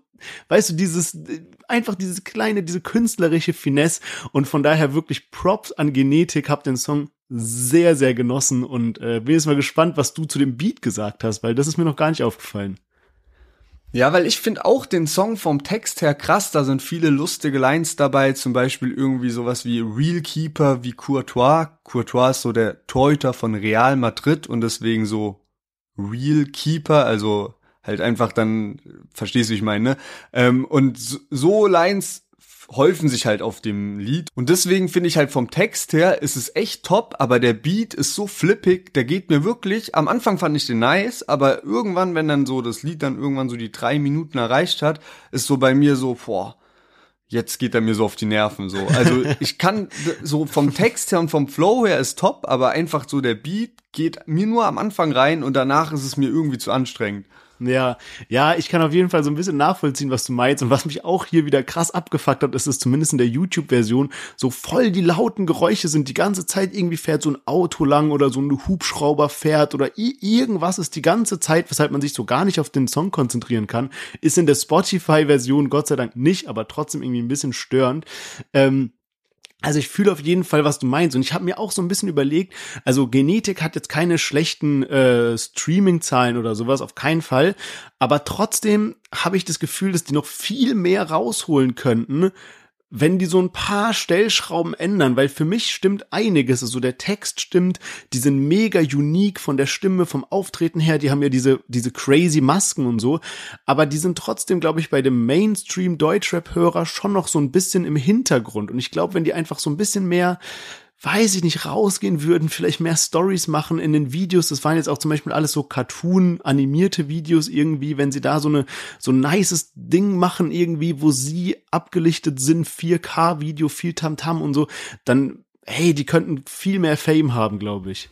Weißt du, dieses, einfach diese kleine, diese künstlerische Finesse und von daher wirklich Props an Genetik, hab den Song sehr, sehr genossen und äh, bin jetzt mal gespannt, was du zu dem Beat gesagt hast, weil das ist mir noch gar nicht aufgefallen. Ja, weil ich finde auch den Song vom Text her krass, da sind viele lustige Lines dabei, zum Beispiel irgendwie sowas wie Real Keeper wie Courtois. Courtois ist so der Torhüter von Real Madrid und deswegen so Real Keeper, also halt einfach dann, verstehst du, wie ich meine, ne? Ähm, und so Lines häufen sich halt auf dem Lied. Und deswegen finde ich halt vom Text her ist es echt top, aber der Beat ist so flippig, der geht mir wirklich, am Anfang fand ich den nice, aber irgendwann, wenn dann so das Lied dann irgendwann so die drei Minuten erreicht hat, ist so bei mir so, boah, jetzt geht er mir so auf die Nerven so. Also ich kann so vom Text her und vom Flow her ist top, aber einfach so der Beat geht mir nur am Anfang rein und danach ist es mir irgendwie zu anstrengend. Ja, ja, ich kann auf jeden Fall so ein bisschen nachvollziehen, was du meinst. Und was mich auch hier wieder krass abgefuckt hat, ist es zumindest in der YouTube-Version so voll die lauten Geräusche sind. Die ganze Zeit irgendwie fährt so ein Auto lang oder so ein Hubschrauber fährt oder irgendwas ist die ganze Zeit, weshalb man sich so gar nicht auf den Song konzentrieren kann. Ist in der Spotify-Version Gott sei Dank nicht, aber trotzdem irgendwie ein bisschen störend. Ähm, also ich fühle auf jeden Fall, was du meinst. Und ich habe mir auch so ein bisschen überlegt, also Genetik hat jetzt keine schlechten äh, Streaming-Zahlen oder sowas, auf keinen Fall. Aber trotzdem habe ich das Gefühl, dass die noch viel mehr rausholen könnten, wenn die so ein paar Stellschrauben ändern, weil für mich stimmt einiges, also der Text stimmt, die sind mega unique von der Stimme, vom Auftreten her, die haben ja diese, diese crazy Masken und so, aber die sind trotzdem, glaube ich, bei dem Mainstream Deutschrap-Hörer schon noch so ein bisschen im Hintergrund. Und ich glaube, wenn die einfach so ein bisschen mehr weiß ich nicht, rausgehen würden, vielleicht mehr Stories machen in den Videos. Das waren jetzt auch zum Beispiel alles so Cartoon-animierte Videos irgendwie, wenn sie da so eine, so ein nices Ding machen irgendwie, wo sie abgelichtet sind, 4K-Video, viel Tamtam -Tam und so, dann, hey, die könnten viel mehr Fame haben, glaube ich.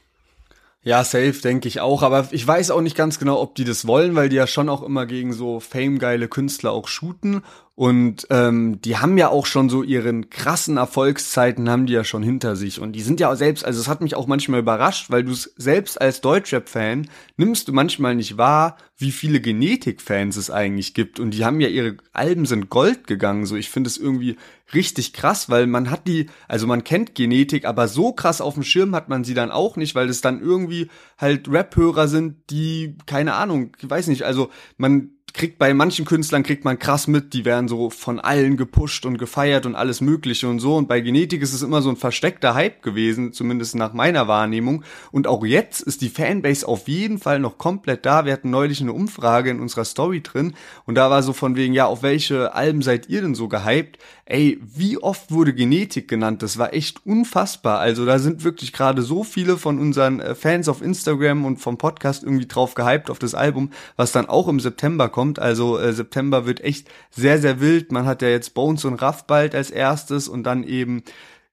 Ja, safe, denke ich auch. Aber ich weiß auch nicht ganz genau, ob die das wollen, weil die ja schon auch immer gegen so famegeile Künstler auch shooten. Und ähm, die haben ja auch schon so ihren krassen Erfolgszeiten, haben die ja schon hinter sich. Und die sind ja auch selbst, also es hat mich auch manchmal überrascht, weil du es selbst als Deutschrap-Fan nimmst du manchmal nicht wahr, wie viele Genetik-Fans es eigentlich gibt. Und die haben ja ihre Alben sind Gold gegangen. So, ich finde es irgendwie richtig krass, weil man hat die, also man kennt Genetik, aber so krass auf dem Schirm hat man sie dann auch nicht, weil es dann irgendwie halt Rap-Hörer sind, die, keine Ahnung, ich weiß nicht, also man kriegt bei manchen Künstlern kriegt man krass mit, die werden so von allen gepusht und gefeiert und alles mögliche und so und bei Genetik ist es immer so ein versteckter Hype gewesen, zumindest nach meiner Wahrnehmung und auch jetzt ist die Fanbase auf jeden Fall noch komplett da. Wir hatten neulich eine Umfrage in unserer Story drin und da war so von wegen, ja, auf welche Alben seid ihr denn so gehypt? Ey, wie oft wurde Genetik genannt? Das war echt unfassbar. Also da sind wirklich gerade so viele von unseren äh, Fans auf Instagram und vom Podcast irgendwie drauf gehypt auf das Album, was dann auch im September kommt. Also äh, September wird echt sehr, sehr wild. Man hat ja jetzt Bones und Raff bald als erstes und dann eben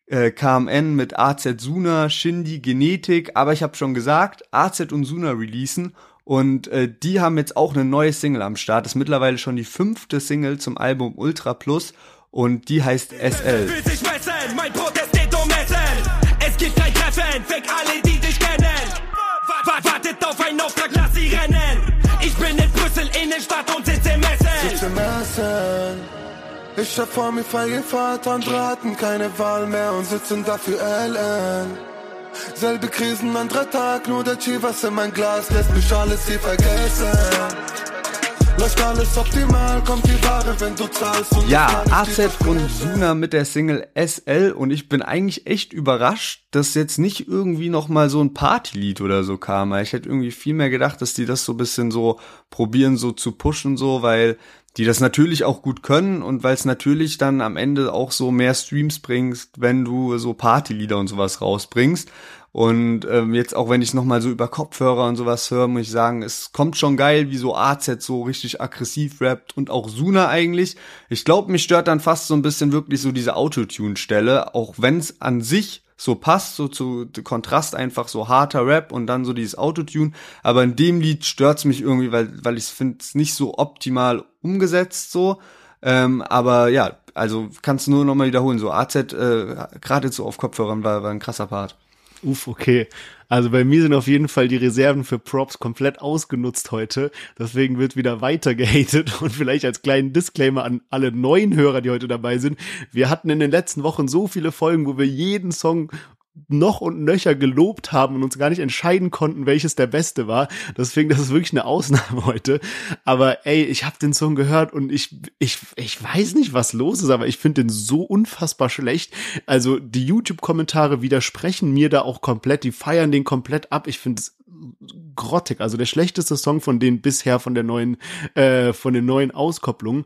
äh, KMN mit AZ Suna, Shindy, Genetik. Aber ich habe schon gesagt, AZ und Suna releasen und äh, die haben jetzt auch eine neue Single am Start. Das ist mittlerweile schon die fünfte Single zum Album Ultra Plus und die heißt SL. Will sich messen, mein Protest geht Essen. Es gibt kein Treffen, fick alle, die dich kennen. Wartet auf einen Auftrag, lass sie rennen. Ich bin in Brüssel, Innenstadt und sitze im Essen. Sitze im Essen. Ich hab vor mir feige Vater und Braten, keine Wahl mehr und sitzen dafür Ellen. Selbe Krisen, anderer Tag, nur der Chivas in mein Glas lässt mich alles hier vergessen. Läuft alles optimal, kommt die Ware, wenn du zahlst. Und ja, AZ und Suna mit der Single SL und ich bin eigentlich echt überrascht, dass jetzt nicht irgendwie noch mal so ein Partylied oder so kam. Ich hätte irgendwie viel mehr gedacht, dass die das so ein bisschen so probieren, so zu pushen, so, weil die das natürlich auch gut können und weil es natürlich dann am Ende auch so mehr Streams bringst, wenn du so Partylieder und sowas rausbringst. Und ähm, jetzt auch wenn ich noch mal so über Kopfhörer und sowas höre, muss ich sagen, es kommt schon geil, wie so AZ so richtig aggressiv rappt und auch Suna eigentlich. Ich glaube, mich stört dann fast so ein bisschen wirklich so diese Autotune-Stelle, auch wenn es an sich so passt, so zu Kontrast einfach so harter Rap und dann so dieses Autotune. Aber in dem Lied stört's mich irgendwie, weil, weil ich finde es nicht so optimal umgesetzt so. Ähm, aber ja, also kannst du nur noch mal wiederholen. So AZ, äh, gerade so auf Kopfhörern war, war ein krasser Part. Uff, okay. Also bei mir sind auf jeden Fall die Reserven für Props komplett ausgenutzt heute. Deswegen wird wieder weiter gehatet und vielleicht als kleinen Disclaimer an alle neuen Hörer, die heute dabei sind. Wir hatten in den letzten Wochen so viele Folgen, wo wir jeden Song noch und nöcher gelobt haben und uns gar nicht entscheiden konnten, welches der beste war. Deswegen, das ist wirklich eine Ausnahme heute. Aber ey, ich habe den Song gehört und ich, ich, ich weiß nicht, was los ist, aber ich finde den so unfassbar schlecht. Also die YouTube-Kommentare widersprechen mir da auch komplett, die feiern den komplett ab. Ich finde es grottig, also der schlechteste Song von denen bisher von der neuen, äh, von den neuen Auskopplungen.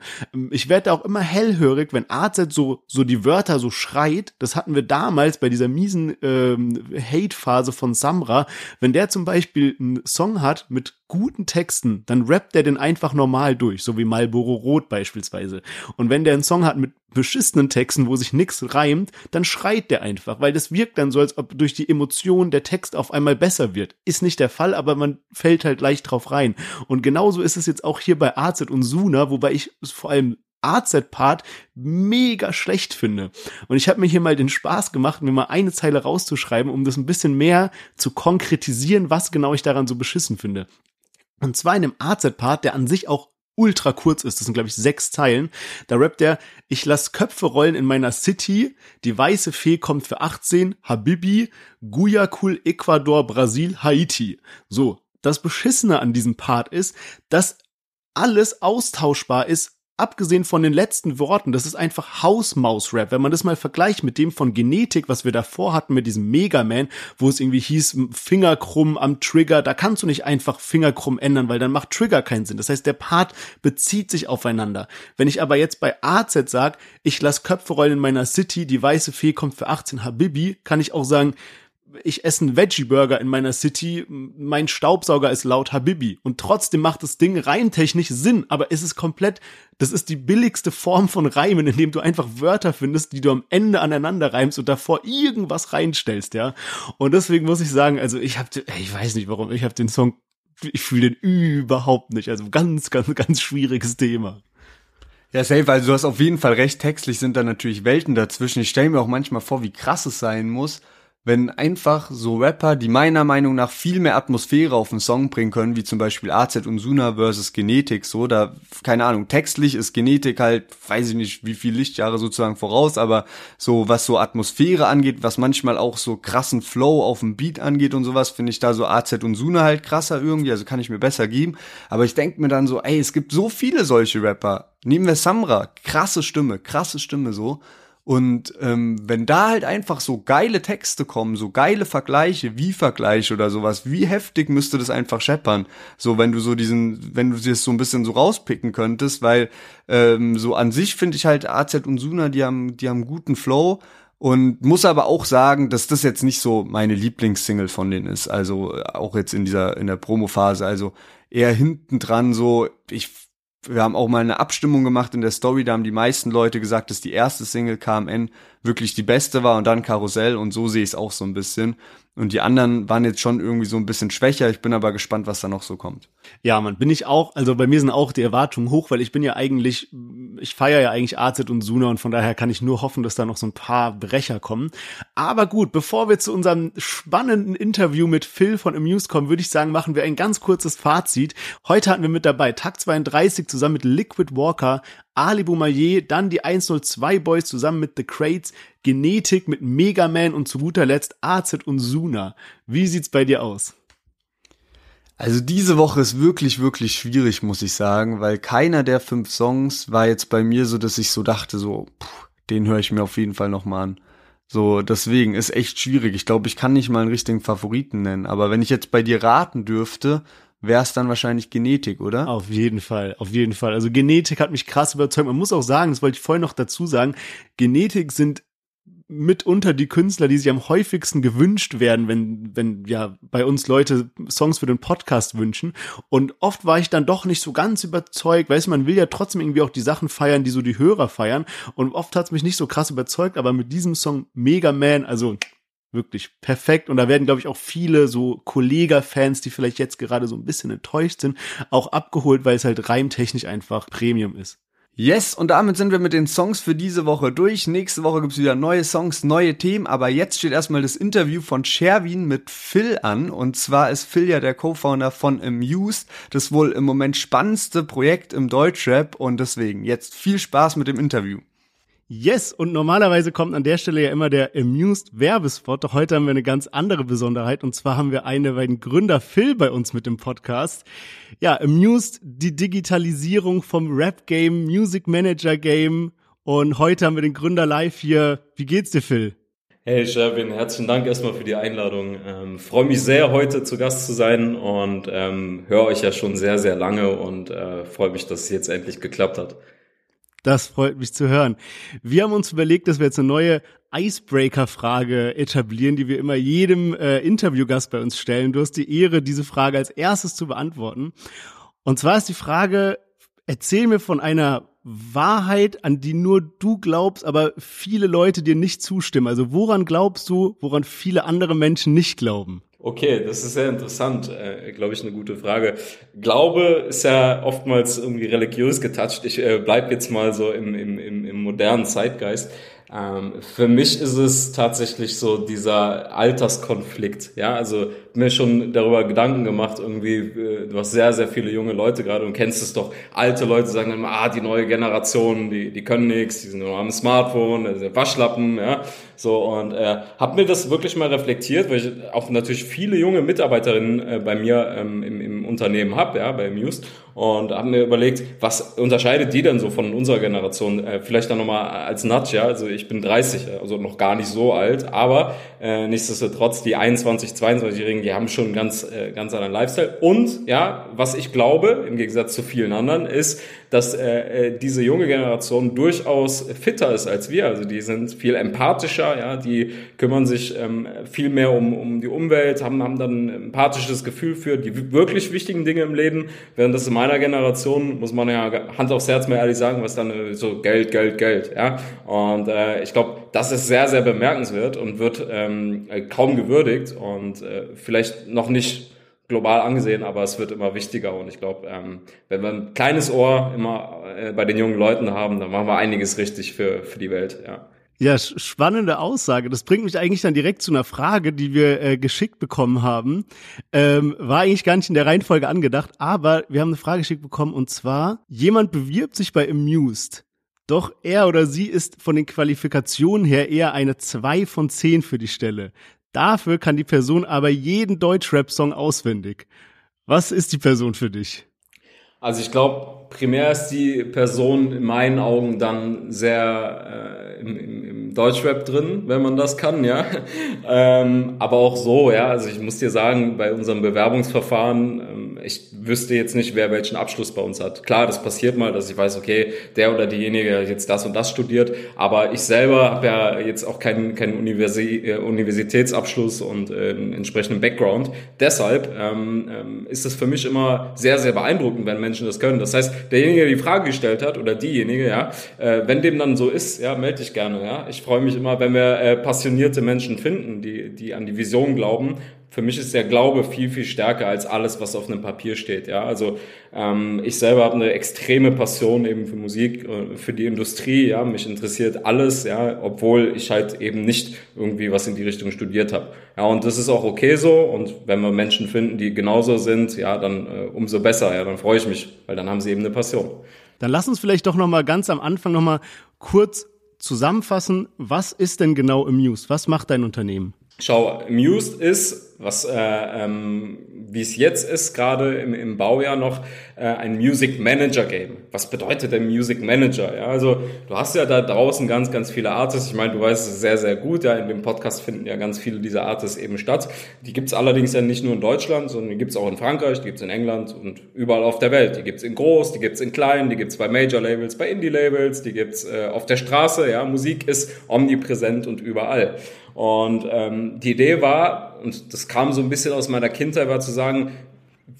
Ich werde auch immer hellhörig, wenn AZ so so die Wörter so schreit. Das hatten wir damals bei dieser miesen ähm, Hate-Phase von Samra. Wenn der zum Beispiel einen Song hat mit guten Texten, dann rappt der den einfach normal durch, so wie Marlboro Rot beispielsweise. Und wenn der einen Song hat mit beschissenen Texten, wo sich nix reimt, dann schreit der einfach, weil das wirkt dann so, als ob durch die Emotion der Text auf einmal besser wird. Ist nicht der Fall, aber man fällt halt leicht drauf rein. Und genauso ist es jetzt auch hier bei AZ und Suna, wobei ich es vor allem AZ-Part mega schlecht finde. Und ich habe mir hier mal den Spaß gemacht, mir mal eine Zeile rauszuschreiben, um das ein bisschen mehr zu konkretisieren, was genau ich daran so beschissen finde. Und zwar in dem AZ-Part, der an sich auch ultra kurz ist. Das sind, glaube ich, sechs Zeilen. Da rappt er, ich lass Köpfe rollen in meiner City, die weiße Fee kommt für 18, Habibi, Guayaquil, Ecuador, Brasil, Haiti. So, das Beschissene an diesem Part ist, dass alles austauschbar ist abgesehen von den letzten Worten, das ist einfach Hausmaus-Rap. Wenn man das mal vergleicht mit dem von Genetik, was wir davor hatten mit diesem Mega Man, wo es irgendwie hieß, Fingerkrumm am Trigger, da kannst du nicht einfach Fingerkrumm ändern, weil dann macht Trigger keinen Sinn. Das heißt, der Part bezieht sich aufeinander. Wenn ich aber jetzt bei AZ sag, ich lass Köpfe rollen in meiner City, die weiße Fee kommt für 18 Habibi, kann ich auch sagen, ich esse einen Veggie-Burger in meiner City, mein Staubsauger ist laut Habibi. Und trotzdem macht das Ding rein technisch Sinn, aber es ist komplett, das ist die billigste Form von Reimen, indem du einfach Wörter findest, die du am Ende aneinander reimst und davor irgendwas reinstellst, ja. Und deswegen muss ich sagen, also ich habe, ich weiß nicht warum, ich habe den Song, ich fühle den überhaupt nicht. Also ganz, ganz, ganz schwieriges Thema. Ja, safe, also du hast auf jeden Fall recht, textlich sind da natürlich Welten dazwischen. Ich stelle mir auch manchmal vor, wie krass es sein muss, wenn einfach so Rapper, die meiner Meinung nach viel mehr Atmosphäre auf einen Song bringen können, wie zum Beispiel AZ und Suna versus Genetik, so, da, keine Ahnung, textlich ist Genetik halt, weiß ich nicht, wie viel Lichtjahre sozusagen voraus, aber so, was so Atmosphäre angeht, was manchmal auch so krassen Flow auf dem Beat angeht und sowas, finde ich da so AZ und Suna halt krasser irgendwie, also kann ich mir besser geben, aber ich denke mir dann so, ey, es gibt so viele solche Rapper, nehmen wir Samra, krasse Stimme, krasse Stimme so, und ähm, wenn da halt einfach so geile Texte kommen, so geile Vergleiche, wie Vergleiche oder sowas, wie heftig müsste das einfach scheppern? So, wenn du so diesen, wenn du das so ein bisschen so rauspicken könntest, weil ähm, so an sich finde ich halt AZ und Suna, die haben, die haben guten Flow. Und muss aber auch sagen, dass das jetzt nicht so meine Lieblingssingle von denen ist. Also auch jetzt in dieser, in der Promophase. Also eher hinten dran so, ich wir haben auch mal eine Abstimmung gemacht in der Story, da haben die meisten Leute gesagt, dass die erste Single KMN wirklich die beste war und dann Karussell und so sehe ich es auch so ein bisschen. Und die anderen waren jetzt schon irgendwie so ein bisschen schwächer. Ich bin aber gespannt, was da noch so kommt. Ja, man, bin ich auch. Also bei mir sind auch die Erwartungen hoch, weil ich bin ja eigentlich, ich feiere ja eigentlich AZ und Suna und von daher kann ich nur hoffen, dass da noch so ein paar Brecher kommen. Aber gut, bevor wir zu unserem spannenden Interview mit Phil von Amuse kommen, würde ich sagen, machen wir ein ganz kurzes Fazit. Heute hatten wir mit dabei Tag 32 zusammen mit Liquid Walker, Ali Boumaier, dann die 102 Boys zusammen mit The Crates, Genetik mit Mega Man und zu guter Letzt AZ und Suna. Wie sieht's bei dir aus? Also diese Woche ist wirklich, wirklich schwierig, muss ich sagen, weil keiner der fünf Songs war jetzt bei mir so, dass ich so dachte, so, puh, den höre ich mir auf jeden Fall nochmal an. So, deswegen ist echt schwierig. Ich glaube, ich kann nicht mal einen richtigen Favoriten nennen. Aber wenn ich jetzt bei dir raten dürfte, wäre es dann wahrscheinlich Genetik, oder? Auf jeden Fall, auf jeden Fall. Also Genetik hat mich krass überzeugt. Man muss auch sagen, das wollte ich vorhin noch dazu sagen, Genetik sind mitunter die Künstler, die sich am häufigsten gewünscht werden, wenn, wenn ja bei uns Leute Songs für den Podcast wünschen. Und oft war ich dann doch nicht so ganz überzeugt. Weißt du, man will ja trotzdem irgendwie auch die Sachen feiern, die so die Hörer feiern. Und oft hat es mich nicht so krass überzeugt, aber mit diesem Song Mega Man, also wirklich perfekt. Und da werden, glaube ich, auch viele so Kollega-Fans, die vielleicht jetzt gerade so ein bisschen enttäuscht sind, auch abgeholt, weil es halt reimtechnisch einfach Premium ist. Yes, und damit sind wir mit den Songs für diese Woche durch. Nächste Woche gibt's wieder neue Songs, neue Themen, aber jetzt steht erstmal das Interview von Sherwin mit Phil an. Und zwar ist Phil ja der Co-Founder von Amused, das wohl im Moment spannendste Projekt im Deutschrap und deswegen jetzt viel Spaß mit dem Interview. Yes, und normalerweise kommt an der Stelle ja immer der Amused Werbespot. Doch heute haben wir eine ganz andere Besonderheit. Und zwar haben wir einen der beiden Gründer Phil bei uns mit dem Podcast. Ja, Amused, die Digitalisierung vom Rap-Game, Music Manager-Game. Und heute haben wir den Gründer live hier. Wie geht's dir, Phil? Hey Sherwin, herzlichen Dank erstmal für die Einladung. Ähm, Freue mich sehr, heute zu Gast zu sein und ähm, höre euch ja schon sehr, sehr lange und äh, freue mich, dass es jetzt endlich geklappt hat. Das freut mich zu hören. Wir haben uns überlegt, dass wir jetzt eine neue Icebreaker-Frage etablieren, die wir immer jedem äh, Interviewgast bei uns stellen. Du hast die Ehre, diese Frage als erstes zu beantworten. Und zwar ist die Frage, erzähl mir von einer Wahrheit, an die nur du glaubst, aber viele Leute dir nicht zustimmen. Also woran glaubst du, woran viele andere Menschen nicht glauben? Okay, das ist sehr interessant, äh, glaube ich, eine gute Frage. Glaube ist ja oftmals irgendwie religiös getoucht. Ich äh, bleib jetzt mal so im, im, im, im modernen Zeitgeist. Ähm, für mich ist es tatsächlich so dieser Alterskonflikt. Ja, also mir schon darüber Gedanken gemacht, irgendwie, äh, du hast sehr, sehr viele junge Leute gerade und kennst es doch. Alte Leute sagen immer, ah, die neue Generation, die, die können nichts, die sind nur am Smartphone, also Waschlappen, ja. So, und äh, habe mir das wirklich mal reflektiert, weil ich auch natürlich viele junge Mitarbeiterinnen äh, bei mir ähm, im, im Unternehmen habe, ja, bei Muse und habe mir überlegt, was unterscheidet die denn so von unserer Generation? Äh, vielleicht dann nochmal als Nudge, ja, also ich bin 30, also noch gar nicht so alt, aber äh, nichtsdestotrotz die 21, 22-Jährigen, die haben schon ganz, äh, ganz anderen Lifestyle. Und ja, was ich glaube, im Gegensatz zu vielen anderen, ist, dass äh, äh, diese junge Generation durchaus fitter ist als wir. Also die sind viel empathischer, ja, die kümmern sich ähm, viel mehr um, um die Umwelt, haben, haben dann ein empathisches Gefühl für die wirklich wichtigen Dinge im Leben, während das in meiner Generation, muss man ja Hand aufs Herz mal ehrlich sagen, was dann äh, so Geld, Geld, Geld, ja. Und äh, ich glaube, das ist sehr, sehr bemerkenswert und wird ähm, kaum gewürdigt und äh, vielleicht noch nicht global angesehen, aber es wird immer wichtiger und ich glaube, ähm, wenn wir ein kleines Ohr immer äh, bei den jungen Leuten haben, dann machen wir einiges richtig für, für die Welt, ja. Ja, spannende Aussage. Das bringt mich eigentlich dann direkt zu einer Frage, die wir äh, geschickt bekommen haben. Ähm, war eigentlich gar nicht in der Reihenfolge angedacht, aber wir haben eine Frage geschickt bekommen und zwar, jemand bewirbt sich bei Amused. Doch er oder sie ist von den Qualifikationen her eher eine 2 von 10 für die Stelle. Dafür kann die Person aber jeden Deutschrap-Song auswendig. Was ist die Person für dich? Also ich glaube, primär ist die Person in meinen Augen dann sehr äh, im, im, im Deutschrap drin, wenn man das kann, ja. ähm, aber auch so, ja. Also ich muss dir sagen, bei unserem Bewerbungsverfahren ähm, ich wüsste jetzt nicht, wer welchen Abschluss bei uns hat. Klar, das passiert mal, dass ich weiß, okay, der oder diejenige jetzt das und das studiert, aber ich selber habe ja jetzt auch keinen, keinen Universi äh, Universitätsabschluss und äh, einen entsprechenden Background. Deshalb ähm, ähm, ist es für mich immer sehr, sehr beeindruckend, wenn Menschen das können. Das heißt, derjenige, der die Frage gestellt hat oder diejenige, ja, äh, wenn dem dann so ist, ja, melde dich gerne. Ja. Ich freue mich immer, wenn wir äh, passionierte Menschen finden, die, die an die Vision glauben für mich ist der Glaube viel, viel stärker als alles, was auf einem Papier steht. Ja, also ähm, ich selber habe eine extreme Passion eben für Musik, äh, für die Industrie. Ja, mich interessiert alles. Ja, obwohl ich halt eben nicht irgendwie was in die Richtung studiert habe. Ja, und das ist auch okay so. Und wenn wir Menschen finden, die genauso sind, ja, dann äh, umso besser. Ja, dann freue ich mich, weil dann haben sie eben eine Passion. Dann lass uns vielleicht doch noch mal ganz am Anfang noch mal kurz zusammenfassen, was ist denn genau Amused? Was macht dein Unternehmen? Schau, Amused ist, was äh, ähm, wie es jetzt ist, gerade im, im Baujahr noch, äh, ein Music Manager Game. Was bedeutet denn Music Manager? Ja, also du hast ja da draußen ganz, ganz viele Artists. Ich meine, du weißt es sehr, sehr gut. Ja, in dem Podcast finden ja ganz viele dieser Artists eben statt. Die gibt's allerdings ja nicht nur in Deutschland, sondern die gibt's auch in Frankreich, die gibt's in England und überall auf der Welt. Die gibt's in groß, die gibt's in klein, die gibt's bei Major Labels, bei Indie Labels, die gibt's äh, auf der Straße. Ja, Musik ist omnipräsent und überall. Und ähm, die Idee war, und das kam so ein bisschen aus meiner Kindheit, war zu sagen,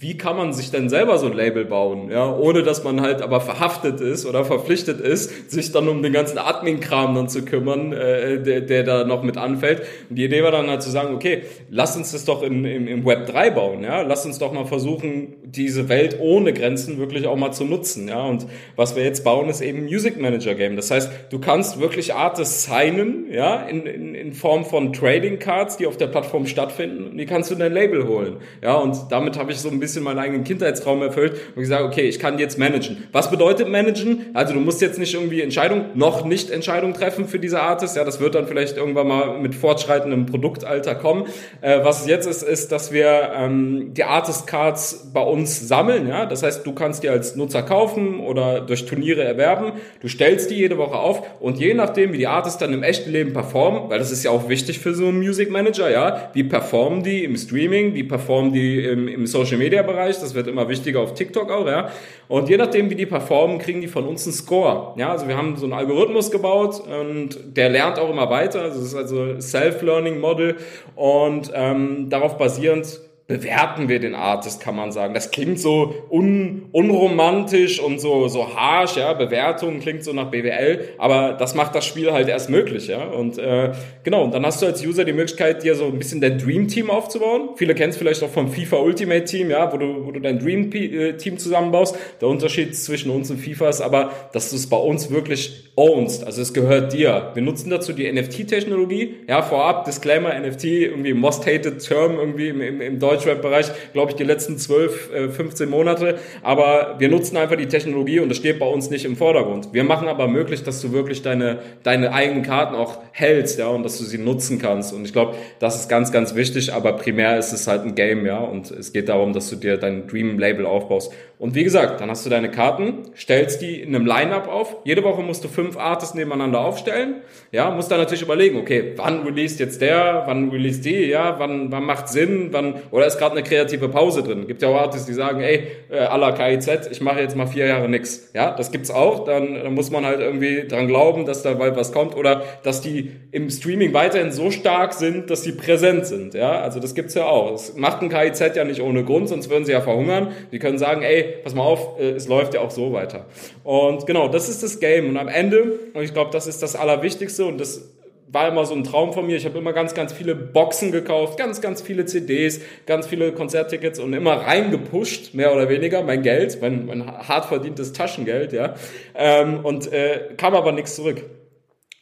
wie kann man sich denn selber so ein Label bauen, ja, ohne dass man halt aber verhaftet ist oder verpflichtet ist, sich dann um den ganzen Admin-Kram dann zu kümmern, äh, der, der da noch mit anfällt. Und die Idee war dann halt zu sagen, okay, lass uns das doch in, im, im Web 3 bauen, ja, lass uns doch mal versuchen, diese Welt ohne Grenzen wirklich auch mal zu nutzen, ja. Und was wir jetzt bauen, ist eben Music Manager Game. Das heißt, du kannst wirklich Artists signen, ja, in, in, in Form von Trading Cards, die auf der Plattform stattfinden, und die kannst du in dein Label holen, ja. Und damit habe ich so ein bisschen bisschen meinen eigenen Kindheitstraum erfüllt und gesagt, okay, ich kann jetzt managen. Was bedeutet managen? Also du musst jetzt nicht irgendwie Entscheidung, noch nicht Entscheidung treffen für diese Artist. Ja, das wird dann vielleicht irgendwann mal mit fortschreitendem Produktalter kommen. Äh, was jetzt ist, ist, dass wir ähm, die Artist Cards bei uns sammeln. Ja, das heißt, du kannst die als Nutzer kaufen oder durch Turniere erwerben. Du stellst die jede Woche auf und je nachdem, wie die Artists dann im echten Leben performen, weil das ist ja auch wichtig für so einen Music Manager, ja, wie performen die im Streaming, wie performen die im, im Social Media Media-Bereich, das wird immer wichtiger auf TikTok auch, ja. Und je nachdem, wie die performen, kriegen die von uns einen Score. Ja, also wir haben so einen Algorithmus gebaut und der lernt auch immer weiter. Also es ist also Self-Learning-Model und ähm, darauf basierend bewerten wir den Artist, kann man sagen. Das klingt so un, unromantisch und so, so harsh, ja. Bewertung klingt so nach BWL, aber das macht das Spiel halt erst möglich, ja. Und äh, genau, und dann hast du als User die Möglichkeit, dir so ein bisschen dein Dream Team aufzubauen. Viele kennen es vielleicht auch vom FIFA Ultimate Team, ja, wo du, wo du dein Dream äh, Team zusammenbaust. Der Unterschied zwischen uns und FIFA ist aber, dass du es bei uns wirklich ownst. Also es gehört dir. Wir nutzen dazu die NFT-Technologie. Ja, vorab, Disclaimer, NFT, irgendwie most hated Term irgendwie im, im, im Deutschrap-Bereich, glaube ich, die letzten 12, 15 äh, Monate. Aber wir nutzen einfach die Technologie und das steht bei uns nicht im Vordergrund. Wir machen aber möglich, dass du wirklich deine, deine eigenen Karten auch hältst, ja, und dass du sie nutzen kannst. Und ich glaube, das ist ganz, ganz wichtig, aber primär ist es halt ein Game, ja, und es geht darum, dass du dir dein Dream-Label aufbaust. Und wie gesagt, dann hast du deine Karten, stellst die in einem Line-Up auf. Jede Woche musst du fünf Artists nebeneinander aufstellen. Ja, musst dann natürlich überlegen, okay, wann release jetzt der, wann release die, ja, wann, wann macht Sinn, wann, oder ist gerade eine kreative Pause drin. Gibt ja auch Artists, die sagen, ey, äh, à la KIZ, ich mache jetzt mal vier Jahre nix. Ja, das gibt's auch. Dann, dann muss man halt irgendwie dran glauben, dass da bald was kommt oder dass die im Streaming weiterhin so stark sind, dass sie präsent sind. Ja, also das gibt's ja auch. Das macht ein KIZ ja nicht ohne Grund, sonst würden sie ja verhungern. Die können sagen, ey, pass mal auf, äh, es läuft ja auch so weiter. Und genau, das ist das Game. Und am Ende, und ich glaube, das ist das Allerwichtigste und das war immer so ein Traum von mir. Ich habe immer ganz, ganz viele Boxen gekauft, ganz, ganz viele CDs, ganz viele Konzerttickets und immer reingepusht, mehr oder weniger, mein Geld, mein, mein hart verdientes Taschengeld, ja. Ähm, und äh, kam aber nichts zurück.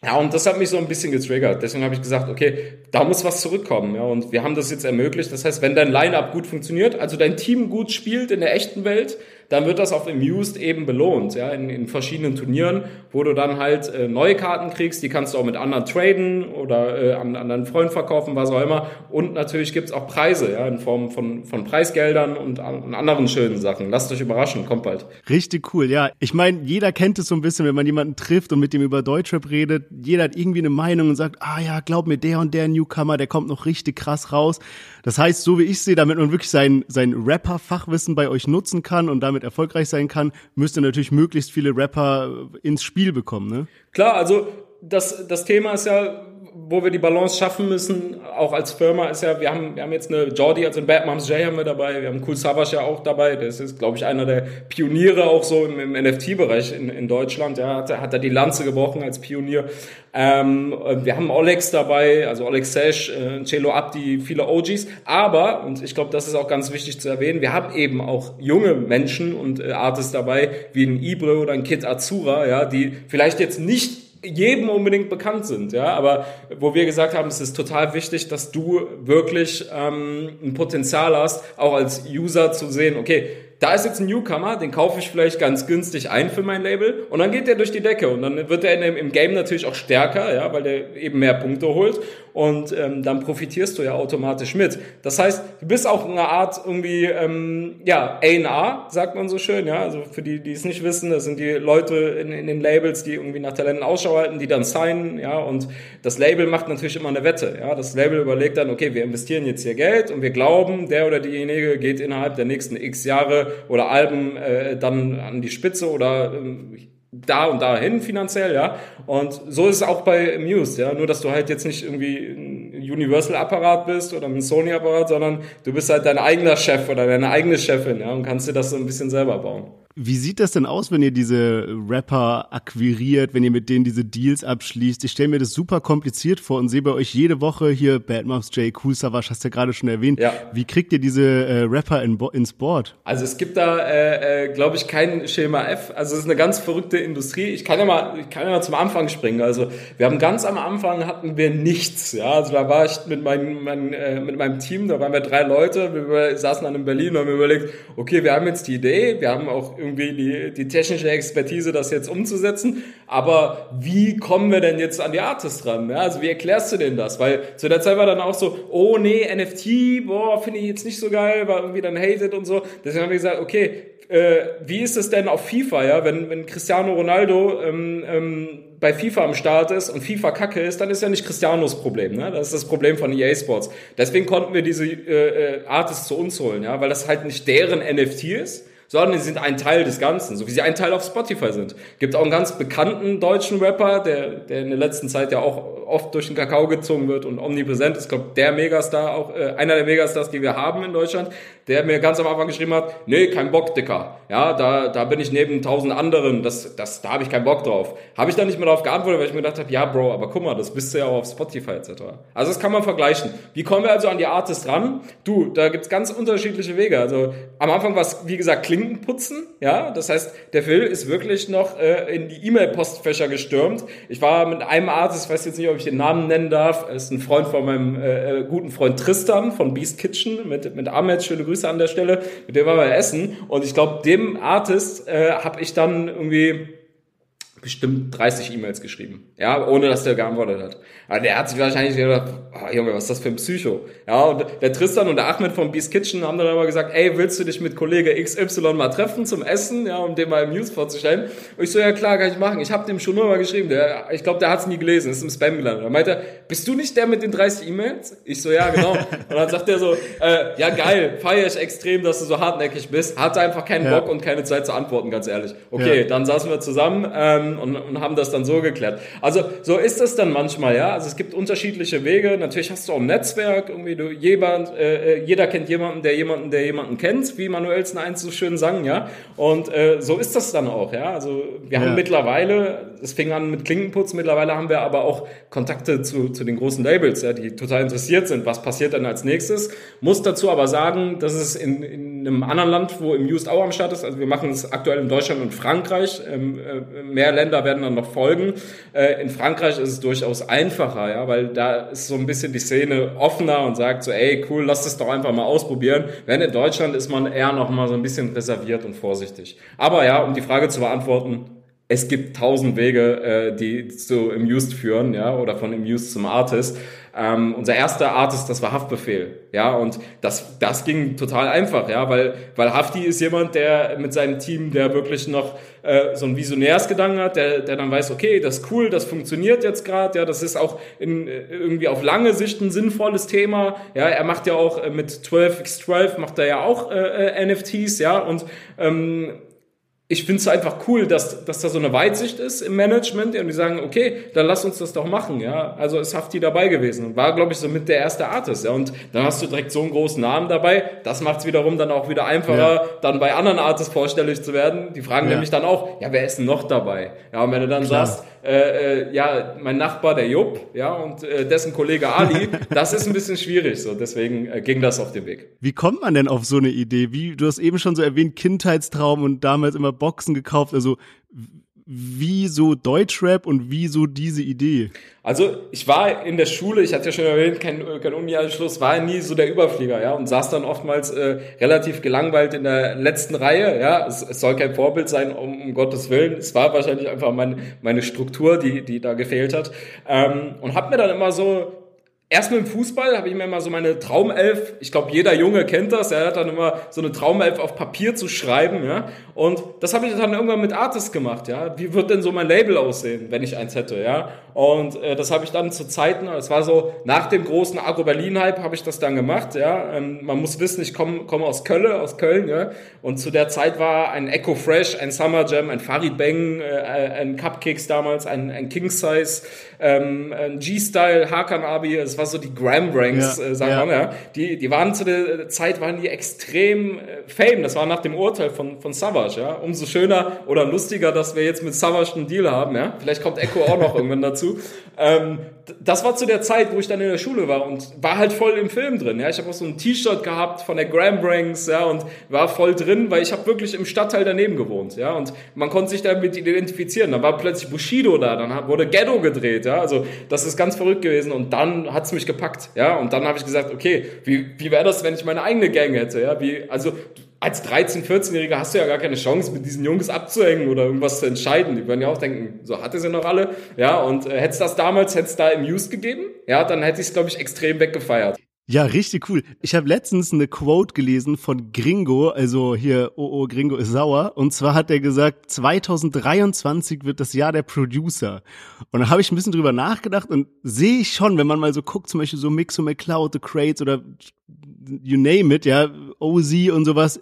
Ja, und das hat mich so ein bisschen getriggert. Deswegen habe ich gesagt, okay, da muss was zurückkommen. Ja, und wir haben das jetzt ermöglicht. Das heißt, wenn dein Line-up gut funktioniert, also dein Team gut spielt in der echten Welt, dann wird das auf Amused eben belohnt, ja, in, in verschiedenen Turnieren, wo du dann halt äh, neue Karten kriegst, die kannst du auch mit anderen traden oder äh, an, an deinen Freund verkaufen, was auch immer. Und natürlich gibt's auch Preise, ja, in Form von, von Preisgeldern und, und anderen schönen Sachen. Lasst euch überraschen, kommt bald. Richtig cool, ja. Ich meine, jeder kennt es so ein bisschen, wenn man jemanden trifft und mit dem über Deutschrap redet. Jeder hat irgendwie eine Meinung und sagt, ah ja, glaub mir, der und der Newcomer, der kommt noch richtig krass raus. Das heißt, so wie ich sehe, damit man wirklich sein, sein Rapper-Fachwissen bei euch nutzen kann und damit erfolgreich sein kann, müsst ihr natürlich möglichst viele Rapper ins Spiel bekommen, ne? Klar, also das, das Thema ist ja, wo wir die Balance schaffen müssen, auch als Firma, ist ja, wir haben, wir haben jetzt eine Jordi, also ein Bad Moms J haben wir dabei, wir haben Cool Savage ja auch dabei, das ist, glaube ich, einer der Pioniere auch so im, im NFT-Bereich in, in Deutschland, ja, hat, hat er die Lanze gebrochen als Pionier. Ähm, wir haben Olex dabei, also Olex Sesh, äh, Celo Abdi, viele OGs, aber, und ich glaube, das ist auch ganz wichtig zu erwähnen, wir haben eben auch junge Menschen und äh, Artists dabei, wie ein Ibre oder ein Kid Azura, ja, die vielleicht jetzt nicht jedem unbedingt bekannt sind, ja, aber wo wir gesagt haben, es ist total wichtig, dass du wirklich ähm, ein Potenzial hast, auch als User zu sehen, okay, da ist jetzt ein Newcomer, den kaufe ich vielleicht ganz günstig ein für mein Label und dann geht der durch die Decke und dann wird er im, Game natürlich auch stärker, ja, weil der eben mehr Punkte holt und ähm, dann profitierst du ja automatisch mit. Das heißt, du bist auch eine Art irgendwie, ähm, ja, A&R, sagt man so schön, ja, also für die, die es nicht wissen, das sind die Leute in, in den Labels, die irgendwie nach Talenten Ausschau halten, die dann signen, ja, und das Label macht natürlich immer eine Wette, ja, das Label überlegt dann, okay, wir investieren jetzt hier Geld und wir glauben, der oder diejenige geht innerhalb der nächsten x Jahre oder Alben äh, dann an die Spitze oder äh, da und dahin finanziell, ja. Und so ist es auch bei Muse, ja. Nur, dass du halt jetzt nicht irgendwie ein Universal-Apparat bist oder ein Sony-Apparat, sondern du bist halt dein eigener Chef oder deine eigene Chefin, ja, und kannst dir das so ein bisschen selber bauen. Wie sieht das denn aus, wenn ihr diese Rapper akquiriert, wenn ihr mit denen diese Deals abschließt? Ich stelle mir das super kompliziert vor und sehe bei euch jede Woche hier Bad Moms J, Cool Savage, hast du ja gerade schon erwähnt. Ja. Wie kriegt ihr diese äh, Rapper in, ins Board? Also es gibt da, äh, äh, glaube ich, kein Schema F. Also es ist eine ganz verrückte Industrie. Ich kann ja mal, ich kann ja mal zum Anfang springen. Also wir haben ganz am Anfang hatten wir nichts. Ja, also da war ich mit meinem, mein, äh, mit meinem Team, da waren wir drei Leute. Wir saßen dann in Berlin und haben überlegt, okay, wir haben jetzt die Idee, wir haben auch irgendwie die, die technische Expertise, das jetzt umzusetzen. Aber wie kommen wir denn jetzt an die Artists ran? Ja, also wie erklärst du denn das? Weil zu der Zeit war dann auch so, oh nee, NFT, boah, finde ich jetzt nicht so geil, war irgendwie dann hated und so. Deswegen haben wir gesagt, okay, äh, wie ist es denn auf FIFA, ja, wenn, wenn Cristiano Ronaldo ähm, ähm, bei FIFA am Start ist und FIFA kacke ist, dann ist ja nicht Cristianos Problem, ne? Das ist das Problem von EA Sports. Deswegen konnten wir diese äh, äh, Artists zu uns holen, ja, weil das halt nicht deren NFT ist, sondern sie sind ein Teil des Ganzen, so wie sie ein Teil auf Spotify sind. Gibt auch einen ganz bekannten deutschen Rapper, der, der in der letzten Zeit ja auch oft durch den Kakao gezogen wird und omnipräsent ist, glaube der Megastar, auch äh, einer der Megastars, die wir haben in Deutschland, der mir ganz am Anfang geschrieben hat, nee, kein Bock, Dicker. Ja, da, da bin ich neben tausend anderen, das, das, da habe ich keinen Bock drauf. Habe ich dann nicht mehr darauf geantwortet, weil ich mir gedacht habe, ja, Bro, aber guck mal, das bist du ja auch auf Spotify etc. Also das kann man vergleichen. Wie kommen wir also an die Artist ran? Du, da gibt's ganz unterschiedliche Wege. Also am Anfang war es, wie gesagt, Klinken putzen, ja, das heißt, der Phil ist wirklich noch äh, in die E-Mail-Postfächer gestürmt. Ich war mit einem Artist, weiß jetzt nicht, ob ich den Namen nennen darf, ist ein Freund von meinem äh, äh guten Freund Tristan von Beast Kitchen mit, mit Ahmed, schöne Grüße Grüße an der Stelle, mit dem waren wir essen. Und ich glaube, dem Artist äh, habe ich dann irgendwie bestimmt 30 E-Mails geschrieben. Ja, ohne dass der geantwortet hat. Aber der hat sich wahrscheinlich gedacht, oh, Junge, was ist das für ein Psycho? Ja, und der Tristan und der Ahmed von Beast Kitchen haben dann aber gesagt, ey, willst du dich mit Kollege XY mal treffen zum Essen, ja, um dem mal im News vorzustellen? Und ich so, ja klar, kann ich machen. Ich habe dem schon nur mal geschrieben. Der, ich glaube, der hat es nie gelesen, ist im Spam gelandet. Da meinte er, bist du nicht der mit den 30 E-Mails? Ich so, ja, genau. und dann sagt er so, äh, ja geil, feiere ich extrem, dass du so hartnäckig bist. Hatte einfach keinen ja. Bock und keine Zeit zu antworten, ganz ehrlich. Okay, ja. dann saßen wir zusammen ähm, und, und haben das dann so geklärt. Also so ist es dann manchmal, ja. Also es gibt unterschiedliche Wege. Natürlich hast du auch ein Netzwerk, irgendwie du jemand, äh, äh, jeder kennt jemanden, der jemanden, der jemanden kennt, wie Manuelsen eins so schön sang, ja. Und äh, so ist das dann auch, ja. Also wir ja. haben mittlerweile, es fing an mit Klinkenputz, mittlerweile haben wir aber auch Kontakte zu, zu den großen Labels, ja, die total interessiert sind. Was passiert dann als nächstes? Muss dazu aber sagen, dass es in, in einem anderen Land, wo im Used auch am Start ist, also wir machen es aktuell in Deutschland und Frankreich, ähm, äh, mehr Länder werden dann noch folgen. Äh, in Frankreich ist es durchaus einfacher, ja, weil da ist so ein bisschen die Szene offener und sagt so, ey, cool, lass das doch einfach mal ausprobieren. Während in Deutschland ist man eher noch mal so ein bisschen reserviert und vorsichtig. Aber ja, um die Frage zu beantworten, es gibt tausend Wege, äh, die zu Amused führen, ja, oder von Amused zum Artist. Ähm, unser erster Artist, das war Haftbefehl, ja, und das, das ging total einfach, ja, weil, weil Hafti ist jemand, der mit seinem Team, der wirklich noch äh, so ein Visionärsgedanken hat, der, der dann weiß, okay, das ist cool, das funktioniert jetzt gerade, ja, das ist auch in, irgendwie auf lange Sicht ein sinnvolles Thema, ja, er macht ja auch äh, mit 12x12 macht er ja auch äh, äh NFTs, ja, und ähm, ich finde es einfach cool, dass, dass da so eine Weitsicht ist im Management und die sagen, okay, dann lass uns das doch machen, ja. Also ist Hafti dabei gewesen und war, glaube ich, so mit der erste Artist, ja. Und dann hast du direkt so einen großen Namen dabei. Das macht es wiederum dann auch wieder einfacher, ja. dann bei anderen Artists vorstellig zu werden. Die fragen ja. nämlich dann auch, ja, wer ist denn noch dabei? Ja, und wenn du dann Klar. sagst, äh, äh, ja, mein Nachbar, der Jupp, ja, und äh, dessen Kollege Ali, das ist ein bisschen schwierig, so, deswegen äh, ging das auf den Weg. Wie kommt man denn auf so eine Idee? Wie, du hast eben schon so erwähnt, Kindheitstraum und damals immer Boxen gekauft, also wieso Deutschrap und wieso diese Idee? Also ich war in der Schule, ich hatte ja schon erwähnt, kein, kein Uni-Anschluss, war nie so der Überflieger, ja, und saß dann oftmals äh, relativ gelangweilt in der letzten Reihe, ja. Es, es soll kein Vorbild sein, um, um Gottes Willen. Es war wahrscheinlich einfach mein, meine Struktur, die, die da gefehlt hat. Ähm, und hab mir dann immer so Erst mit dem Fußball habe ich mir immer so meine Traumelf, ich glaube jeder Junge kennt das, er hat dann immer so eine Traumelf auf Papier zu schreiben, ja. Und das habe ich dann irgendwann mit Artist gemacht, ja. Wie wird denn so mein Label aussehen, wenn ich eins hätte, ja? Und äh, das habe ich dann zu Zeiten, das war so nach dem großen Agro Berlin Hype habe ich das dann gemacht, ja. Ähm, man muss wissen, ich komme komm aus Köln, aus Köln, ja. Und zu der Zeit war ein Echo Fresh, ein Summer Jam, ein Farid Bang, äh, ein Cupcakes damals, ein, ein King Size, ähm, ein G-Style, Hakan Abi, es war so die Graham Ranks, ja, äh, sagen ja. wir ja. Die, die waren zu der Zeit, waren die extrem äh, fame. Das war nach dem Urteil von, von Savage, ja. Umso schöner oder lustiger, dass wir jetzt mit Savage einen Deal haben, ja. Vielleicht kommt Echo auch noch irgendwann dazu. Ähm, das war zu der Zeit, wo ich dann in der Schule war und war halt voll im Film drin, ja. Ich habe auch so ein T-Shirt gehabt von der Graham Ranks, ja, und war voll drin, weil ich habe wirklich im Stadtteil daneben gewohnt, ja. Und man konnte sich damit identifizieren. Dann war plötzlich Bushido da, dann wurde Ghetto gedreht, ja. Also das ist ganz verrückt gewesen und dann hat's mich gepackt, ja. Und dann habe ich gesagt, okay, wie, wie wäre das, wenn ich meine eigene Gang hätte, ja? Wie, also als 13-, 14-Jähriger hast du ja gar keine Chance, mit diesen Jungs abzuhängen oder irgendwas zu entscheiden. Die würden ja auch denken, so hatte sie noch alle. Ja, und äh, hätte es das damals, hätte es da im Used gegeben, ja, dann hätte ich es, glaube ich, extrem weggefeiert. Ja, richtig cool. Ich habe letztens eine Quote gelesen von Gringo, also hier, oh, oh, Gringo ist sauer. Und zwar hat er gesagt, 2023 wird das Jahr der Producer. Und da habe ich ein bisschen drüber nachgedacht und sehe ich schon, wenn man mal so guckt, zum Beispiel so Mixo McCloud, The Crates oder you name it, ja, OZ und sowas.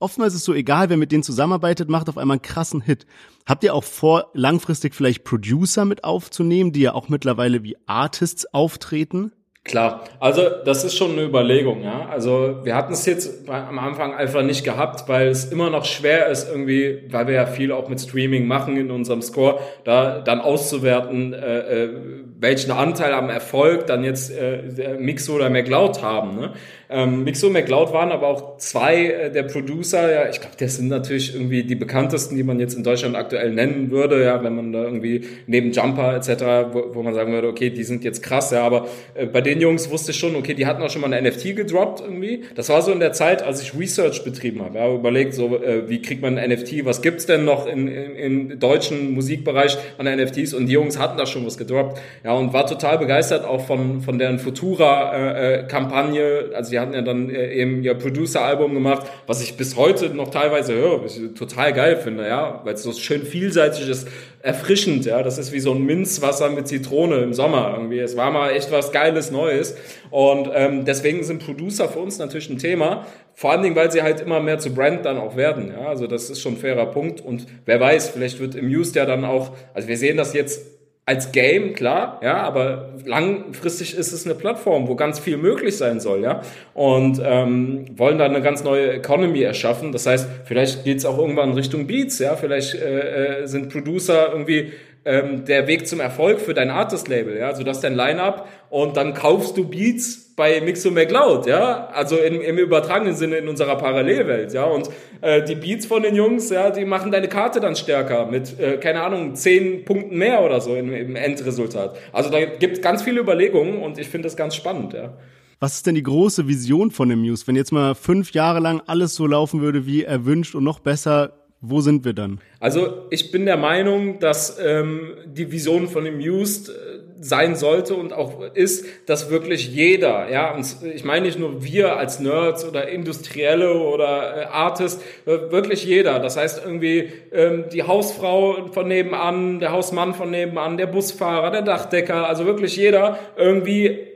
Oftmals ist es so egal, wer mit denen zusammenarbeitet, macht auf einmal einen krassen Hit. Habt ihr auch vor, langfristig vielleicht Producer mit aufzunehmen, die ja auch mittlerweile wie Artists auftreten? Klar, also das ist schon eine Überlegung, ja. Also wir hatten es jetzt am Anfang einfach nicht gehabt, weil es immer noch schwer ist, irgendwie, weil wir ja viel auch mit Streaming machen in unserem Score, da dann auszuwerten, äh, äh, welchen Anteil am Erfolg dann jetzt äh, Mixo oder McLeod haben. Ne? Ähm, Mixo und McLeod waren aber auch zwei äh, der Producer, ja, ich glaube, das sind natürlich irgendwie die bekanntesten, die man jetzt in Deutschland aktuell nennen würde, ja, wenn man da irgendwie neben Jumper etc., wo, wo man sagen würde, okay, die sind jetzt krass, ja, aber äh, bei den Jungs wusste ich schon, okay, die hatten auch schon mal eine NFT gedroppt irgendwie. Das war so in der Zeit, als ich Research betrieben habe, ja, überlegt, so, äh, wie kriegt man ein NFT, was gibt's denn noch in, in, im deutschen Musikbereich an NFTs und die Jungs hatten da schon was gedroppt, ja, und war total begeistert auch von, von deren Futura-Kampagne, äh, äh, also die hatten ja dann äh, eben ihr Producer-Album gemacht, was ich bis heute noch teilweise höre, was ich total geil finde, ja, weil es so schön vielseitig ist, erfrischend, ja, das ist wie so ein Minzwasser mit Zitrone im Sommer irgendwie. Es war mal echt was Geiles Neues. Und ähm, deswegen sind Producer für uns natürlich ein Thema, vor allen Dingen, weil sie halt immer mehr zu Brand dann auch werden, ja, also das ist schon ein fairer Punkt. Und wer weiß, vielleicht wird im Used ja dann auch, also wir sehen das jetzt als Game, klar, ja, aber langfristig ist es eine Plattform, wo ganz viel möglich sein soll, ja, und ähm, wollen da eine ganz neue Economy erschaffen. Das heißt, vielleicht geht's auch irgendwann Richtung Beats, ja, vielleicht äh, äh sind Producer irgendwie ähm, der Weg zum Erfolg für dein Artist-Label, ja, also das dein Line-Up und dann kaufst du Beats bei Mixo McLeod, ja, also im, im übertragenen Sinne in unserer Parallelwelt, ja, und äh, die Beats von den Jungs, ja, die machen deine Karte dann stärker mit, äh, keine Ahnung, zehn Punkten mehr oder so im, im Endresultat. Also da gibt ganz viele Überlegungen und ich finde das ganz spannend, ja. Was ist denn die große Vision von dem Muse? Wenn jetzt mal fünf Jahre lang alles so laufen würde, wie erwünscht und noch besser, wo sind wir dann? Also ich bin der Meinung, dass ähm, die Vision von dem Used äh, sein sollte und auch ist, dass wirklich jeder, ja, und ich meine nicht nur wir als Nerds oder Industrielle oder äh, Artist, äh, wirklich jeder. Das heißt irgendwie ähm, die Hausfrau von nebenan, der Hausmann von nebenan, der Busfahrer, der Dachdecker, also wirklich jeder irgendwie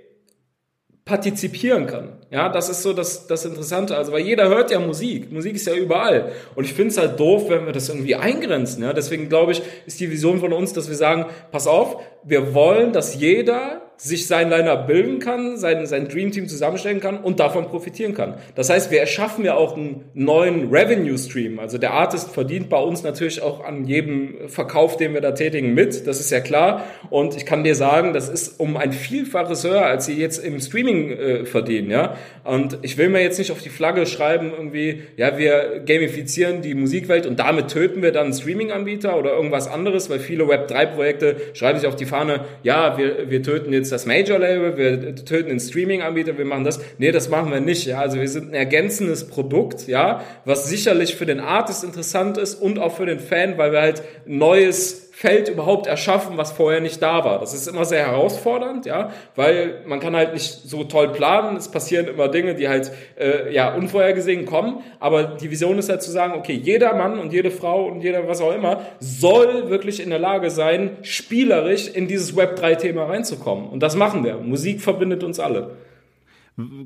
partizipieren kann. Ja, das ist so das, das Interessante. Also, weil jeder hört ja Musik. Musik ist ja überall. Und ich finde es halt doof, wenn wir das irgendwie eingrenzen. Ja, deswegen glaube ich, ist die Vision von uns, dass wir sagen, pass auf, wir wollen, dass jeder sich sein Line-Up bilden kann, sein, sein Dream-Team zusammenstellen kann und davon profitieren kann. Das heißt, wir erschaffen ja auch einen neuen Revenue-Stream. Also der Artist verdient bei uns natürlich auch an jedem Verkauf, den wir da tätigen, mit. Das ist ja klar. Und ich kann dir sagen, das ist um ein Vielfaches höher, als sie jetzt im Streaming äh, verdienen. Ja? Und ich will mir jetzt nicht auf die Flagge schreiben, irgendwie, ja, wir gamifizieren die Musikwelt und damit töten wir dann Streaming-Anbieter oder irgendwas anderes, weil viele Web3-Projekte schreiben sich auf die Fahne, ja, wir, wir töten jetzt das Major-Label, wir töten den Streaming-Anbieter, wir machen das. Nee, das machen wir nicht. Ja? Also wir sind ein ergänzendes Produkt, ja, was sicherlich für den Artist interessant ist und auch für den Fan, weil wir halt neues Feld überhaupt erschaffen, was vorher nicht da war. Das ist immer sehr herausfordernd, ja, weil man kann halt nicht so toll planen. Es passieren immer Dinge, die halt äh, ja unvorhergesehen kommen. Aber die Vision ist halt zu sagen, okay, jeder Mann und jede Frau und jeder was auch immer soll wirklich in der Lage sein, spielerisch in dieses Web 3-Thema reinzukommen. Und das machen wir. Musik verbindet uns alle.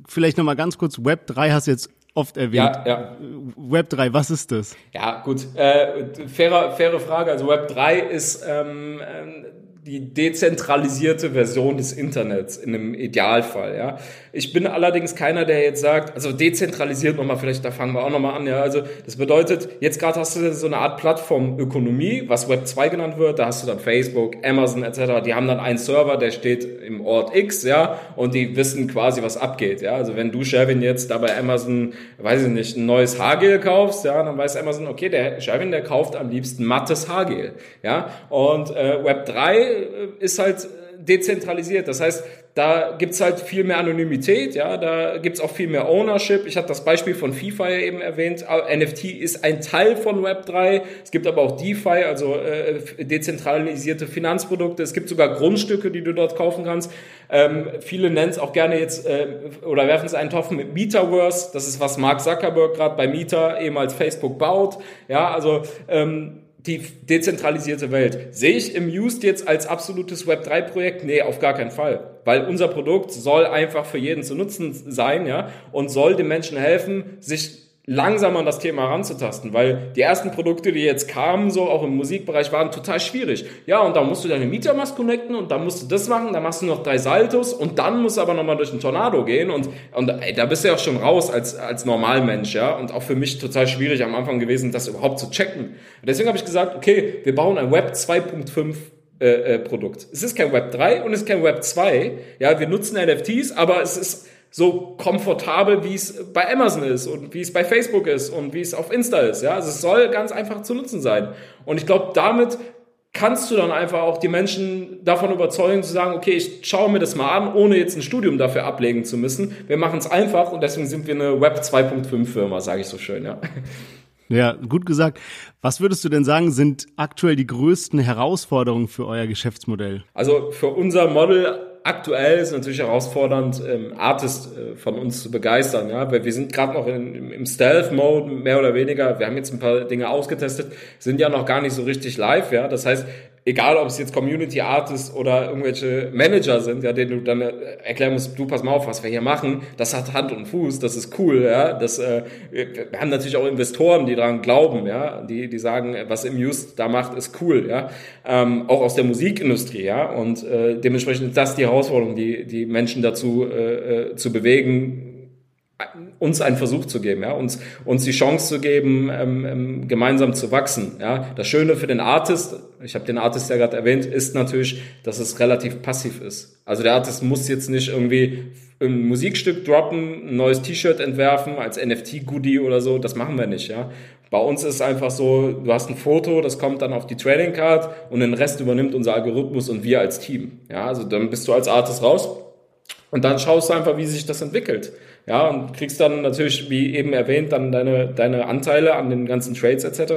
Vielleicht nochmal ganz kurz, Web 3 hast jetzt oft erwähnt. Ja, ja. Web 3, was ist das? Ja, gut. Äh, faire, faire Frage. Also Web 3 ist ähm, ähm die dezentralisierte Version des Internets in einem Idealfall, ja. Ich bin allerdings keiner, der jetzt sagt, also dezentralisiert nochmal, vielleicht da fangen wir auch nochmal an, ja. Also das bedeutet, jetzt gerade hast du so eine Art Plattformökonomie, was Web 2 genannt wird, da hast du dann Facebook, Amazon etc., die haben dann einen Server, der steht im Ort X, ja, und die wissen quasi, was abgeht, ja. Also wenn du, Sherwin, jetzt da bei Amazon, weiß ich nicht, ein neues Haargel kaufst, ja, dann weiß Amazon, okay, der Sherwin, der kauft am liebsten mattes Haargel, ja. Und äh, Web 3 äh, ist halt dezentralisiert. Das heißt, da gibt's halt viel mehr Anonymität, ja, da gibt's auch viel mehr Ownership. Ich hatte das Beispiel von FIFA ja eben erwähnt. NFT ist ein Teil von Web3. Es gibt aber auch DeFi, also äh, dezentralisierte Finanzprodukte. Es gibt sogar Grundstücke, die du dort kaufen kannst. Ähm, viele nennen es auch gerne jetzt äh, oder werfen es einen Topf mit Metaverse. Das ist, was Mark Zuckerberg gerade bei Meta ehemals Facebook baut. Ja, also ähm, die dezentralisierte Welt. Sehe ich im Used jetzt als absolutes Web3-Projekt? Nee, auf gar keinen Fall. Weil unser Produkt soll einfach für jeden zu nutzen sein, ja, und soll den Menschen helfen, sich langsam an das Thema ranzutasten, weil die ersten Produkte, die jetzt kamen, so auch im Musikbereich, waren total schwierig. Ja, und dann musst du deine Metamask connecten und dann musst du das machen, dann machst du noch drei Saltos und dann musst du aber nochmal durch einen Tornado gehen und, und ey, da bist du ja auch schon raus als, als Normalmensch, ja, und auch für mich total schwierig am Anfang gewesen, das überhaupt zu checken. Deswegen habe ich gesagt, okay, wir bauen ein Web 2.5 äh, äh, Produkt. Es ist kein Web 3 und es ist kein Web 2. Ja, wir nutzen NFTs, aber es ist so komfortabel, wie es bei Amazon ist und wie es bei Facebook ist und wie es auf Insta ist. Ja, also es soll ganz einfach zu nutzen sein. Und ich glaube, damit kannst du dann einfach auch die Menschen davon überzeugen, zu sagen, okay, ich schaue mir das mal an, ohne jetzt ein Studium dafür ablegen zu müssen. Wir machen es einfach und deswegen sind wir eine Web 2.5 Firma, sage ich so schön, ja. Ja, gut gesagt. Was würdest du denn sagen, sind aktuell die größten Herausforderungen für euer Geschäftsmodell? Also für unser Model aktuell ist natürlich herausfordernd, ähm, Artist äh, von uns zu begeistern, ja, weil wir sind gerade noch in, im Stealth-Mode, mehr oder weniger. Wir haben jetzt ein paar Dinge ausgetestet, sind ja noch gar nicht so richtig live, ja. Das heißt, egal ob es jetzt Community Artists oder irgendwelche Manager sind, ja, denen du dann äh, erklären musst, du pass mal auf, was wir hier machen, das hat Hand und Fuß, das ist cool, ja, das, äh, wir haben natürlich auch Investoren, die daran glauben, ja, die, die sagen, was Just da macht, ist cool, ja, ähm, auch aus der Musikindustrie, ja, und äh, dementsprechend ist das die Herausforderung, die, die Menschen dazu äh, äh zu bewegen, uns einen Versuch zu geben, ja, uns, uns die Chance zu geben, ähm, ähm, gemeinsam zu wachsen. Ja. Das Schöne für den Artist, ich habe den Artist ja gerade erwähnt, ist natürlich, dass es relativ passiv ist. Also der Artist muss jetzt nicht irgendwie ein Musikstück droppen, ein neues T-Shirt entwerfen als NFT-Goodie oder so. Das machen wir nicht, ja. Bei uns ist einfach so, du hast ein Foto, das kommt dann auf die Trading Card und den Rest übernimmt unser Algorithmus und wir als Team. Ja, also dann bist du als Artist raus und dann schaust du einfach, wie sich das entwickelt. Ja, und kriegst dann natürlich, wie eben erwähnt, dann deine, deine Anteile an den ganzen Trades etc.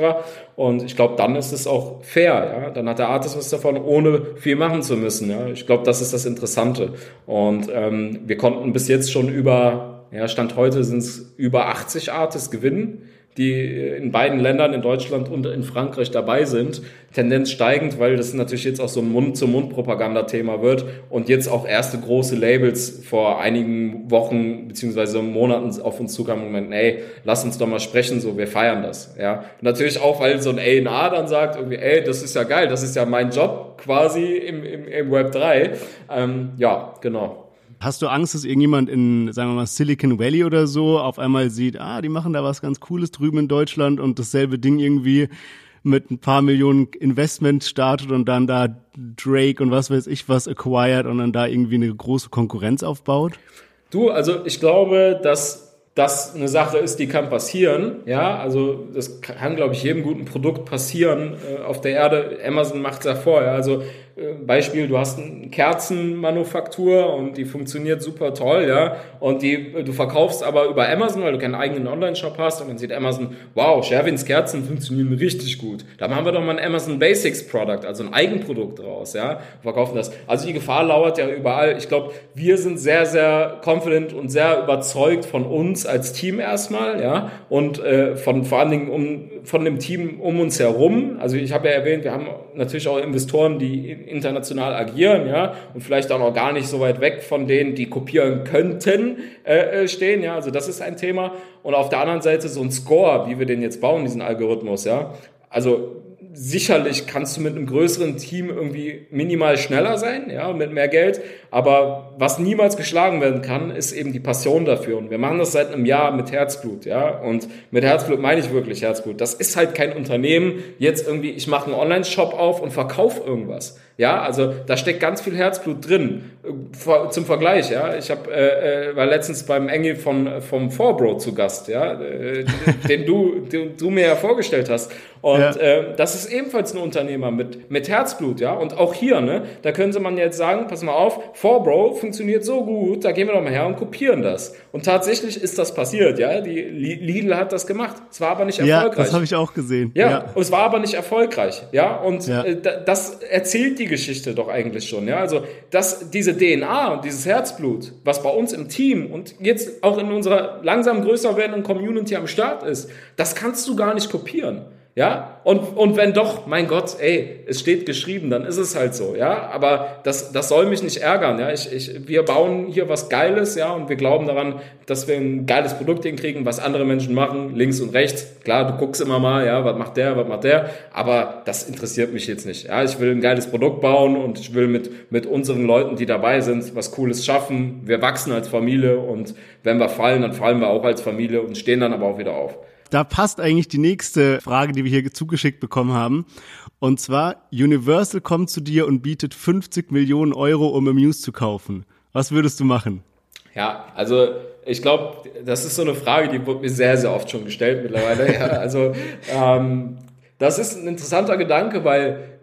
Und ich glaube, dann ist es auch fair, ja. Dann hat der Artist was davon, ohne viel machen zu müssen. Ja. Ich glaube, das ist das Interessante. Und ähm, wir konnten bis jetzt schon über, ja, Stand heute sind es über 80 Artists gewinnen die in beiden Ländern, in Deutschland und in Frankreich dabei sind. Tendenz steigend, weil das natürlich jetzt auch so ein Mund-zu-Mund-Propaganda-Thema wird und jetzt auch erste große Labels vor einigen Wochen beziehungsweise Monaten auf uns zukamen und meinten, ey, lass uns doch mal sprechen, so, wir feiern das, ja. Und natürlich auch, weil so ein A&A dann sagt, irgendwie, ey, das ist ja geil, das ist ja mein Job quasi im, im, im Web 3. Ähm, ja, genau. Hast du Angst, dass irgendjemand in, sagen wir mal, Silicon Valley oder so auf einmal sieht, ah, die machen da was ganz Cooles drüben in Deutschland und dasselbe Ding irgendwie mit ein paar Millionen Investment startet und dann da Drake und was weiß ich was acquired und dann da irgendwie eine große Konkurrenz aufbaut? Du, also ich glaube, dass das eine Sache ist, die kann passieren. Ja, also das kann, glaube ich, jedem guten Produkt passieren äh, auf der Erde. Amazon macht es ja vorher. Also Beispiel, du hast eine Kerzenmanufaktur und die funktioniert super toll, ja, und die, du verkaufst aber über Amazon, weil du keinen eigenen Online-Shop hast und dann sieht Amazon, wow, Sherwins Kerzen funktionieren richtig gut. Da machen wir doch mal ein Amazon Basics Product, also ein Eigenprodukt raus, ja, verkaufen das. Also die Gefahr lauert ja überall. Ich glaube, wir sind sehr, sehr confident und sehr überzeugt von uns als Team erstmal, ja, und äh, von vor allen Dingen um, von dem Team um uns herum. Also ich habe ja erwähnt, wir haben natürlich auch Investoren, die international agieren, ja, und vielleicht auch noch gar nicht so weit weg von denen, die kopieren könnten, äh, äh, stehen, ja, also das ist ein Thema. Und auf der anderen Seite so ein Score, wie wir den jetzt bauen, diesen Algorithmus, ja, also sicherlich kannst du mit einem größeren Team irgendwie minimal schneller sein, ja, mit mehr Geld. Aber was niemals geschlagen werden kann, ist eben die Passion dafür. Und wir machen das seit einem Jahr mit Herzblut, ja. Und mit Herzblut meine ich wirklich Herzblut. Das ist halt kein Unternehmen, jetzt irgendwie, ich mache einen Online-Shop auf und verkaufe irgendwas. Ja, also da steckt ganz viel Herzblut drin. Zum Vergleich, ja, ich hab, äh, äh, war letztens beim Engel von vom Forbro zu Gast, ja, äh, den du, den du mir ja vorgestellt hast. Und ja. äh, das ist ebenfalls ein Unternehmer mit mit Herzblut, ja. Und auch hier, ne, da könnte man jetzt sagen, pass mal auf, Forbro funktioniert so gut, da gehen wir doch mal her und kopieren das. Und tatsächlich ist das passiert, ja. Die Lidl hat das gemacht. Es war aber nicht erfolgreich. Ja, das habe ich auch gesehen. Ja, ja, es war aber nicht erfolgreich, ja. Und ja. Äh, das erzählt die Geschichte doch eigentlich schon, ja. Also dass diese DNA und dieses Herzblut, was bei uns im Team und jetzt auch in unserer langsam größer werdenden Community am Start ist, das kannst du gar nicht kopieren. Ja, und, und wenn doch, mein Gott, ey, es steht geschrieben, dann ist es halt so, ja, aber das, das soll mich nicht ärgern, ja, ich, ich, wir bauen hier was Geiles, ja, und wir glauben daran, dass wir ein geiles Produkt hinkriegen, was andere Menschen machen, links und rechts, klar, du guckst immer mal, ja, was macht der, was macht der, aber das interessiert mich jetzt nicht, ja, ich will ein geiles Produkt bauen und ich will mit, mit unseren Leuten, die dabei sind, was Cooles schaffen, wir wachsen als Familie und wenn wir fallen, dann fallen wir auch als Familie und stehen dann aber auch wieder auf. Da passt eigentlich die nächste Frage, die wir hier zugeschickt bekommen haben. Und zwar, Universal kommt zu dir und bietet 50 Millionen Euro, um Amuse zu kaufen. Was würdest du machen? Ja, also ich glaube, das ist so eine Frage, die wurde mir sehr, sehr oft schon gestellt mittlerweile. ja, also ähm, das ist ein interessanter Gedanke, weil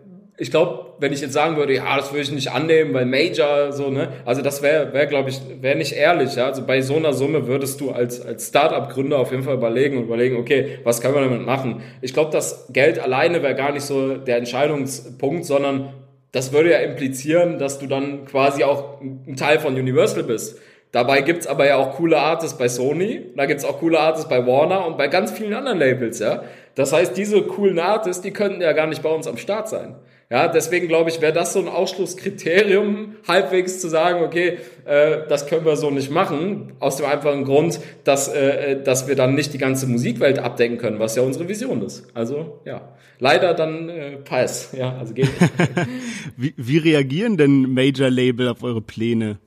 ich glaube, wenn ich jetzt sagen würde, ja, das würde ich nicht annehmen, weil Major, so, ne? Also das wäre, wäre, glaube ich, wäre nicht ehrlich, ja. Also bei so einer Summe würdest du als, als Startup-Gründer auf jeden Fall überlegen und überlegen, okay, was können wir damit machen? Ich glaube, das Geld alleine wäre gar nicht so der Entscheidungspunkt, sondern das würde ja implizieren, dass du dann quasi auch ein Teil von Universal bist. Dabei gibt's aber ja auch coole Artists bei Sony, da gibt's auch coole Artists bei Warner und bei ganz vielen anderen Labels, ja. Das heißt, diese coolen Artists, die könnten ja gar nicht bei uns am Start sein. Ja, deswegen glaube ich, wäre das so ein Ausschlusskriterium, halbwegs zu sagen, okay, äh, das können wir so nicht machen, aus dem einfachen Grund, dass, äh, dass wir dann nicht die ganze Musikwelt abdecken können, was ja unsere Vision ist. Also ja, leider dann äh, Pass, ja, also geht wie, wie reagieren denn Major Label auf eure Pläne?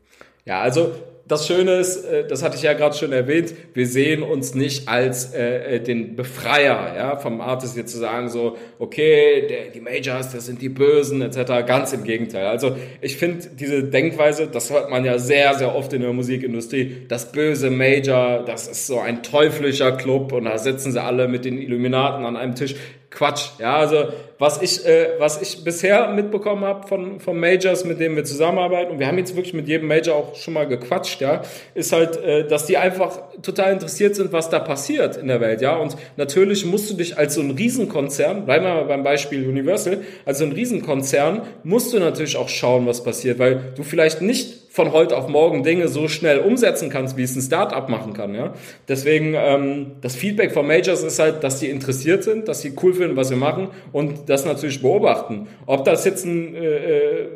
Ja, also das Schöne ist, äh, das hatte ich ja gerade schon erwähnt, wir sehen uns nicht als äh, äh, den Befreier ja, vom Artist jetzt zu sagen, so, okay, der, die Majors, das sind die Bösen, etc. Ganz im Gegenteil. Also ich finde diese Denkweise, das hört man ja sehr, sehr oft in der Musikindustrie, das böse Major, das ist so ein teuflischer Club und da sitzen sie alle mit den Illuminaten an einem Tisch. Quatsch. Ja, also was ich, äh, was ich bisher mitbekommen habe von, von Majors, mit denen wir zusammenarbeiten, und wir haben jetzt wirklich mit jedem Major auch schon mal gequatscht, ja, ist halt, äh, dass die einfach total interessiert sind, was da passiert in der Welt, ja. Und natürlich musst du dich als so ein Riesenkonzern, bleiben wir mal beim Beispiel Universal, als so ein Riesenkonzern musst du natürlich auch schauen, was passiert, weil du vielleicht nicht von heute auf morgen Dinge so schnell umsetzen kannst, wie es ein Startup machen kann. Ja? Deswegen ähm, das Feedback von Majors ist halt, dass die interessiert sind, dass sie cool finden, was wir machen und das natürlich beobachten. Ob das jetzt ein äh, äh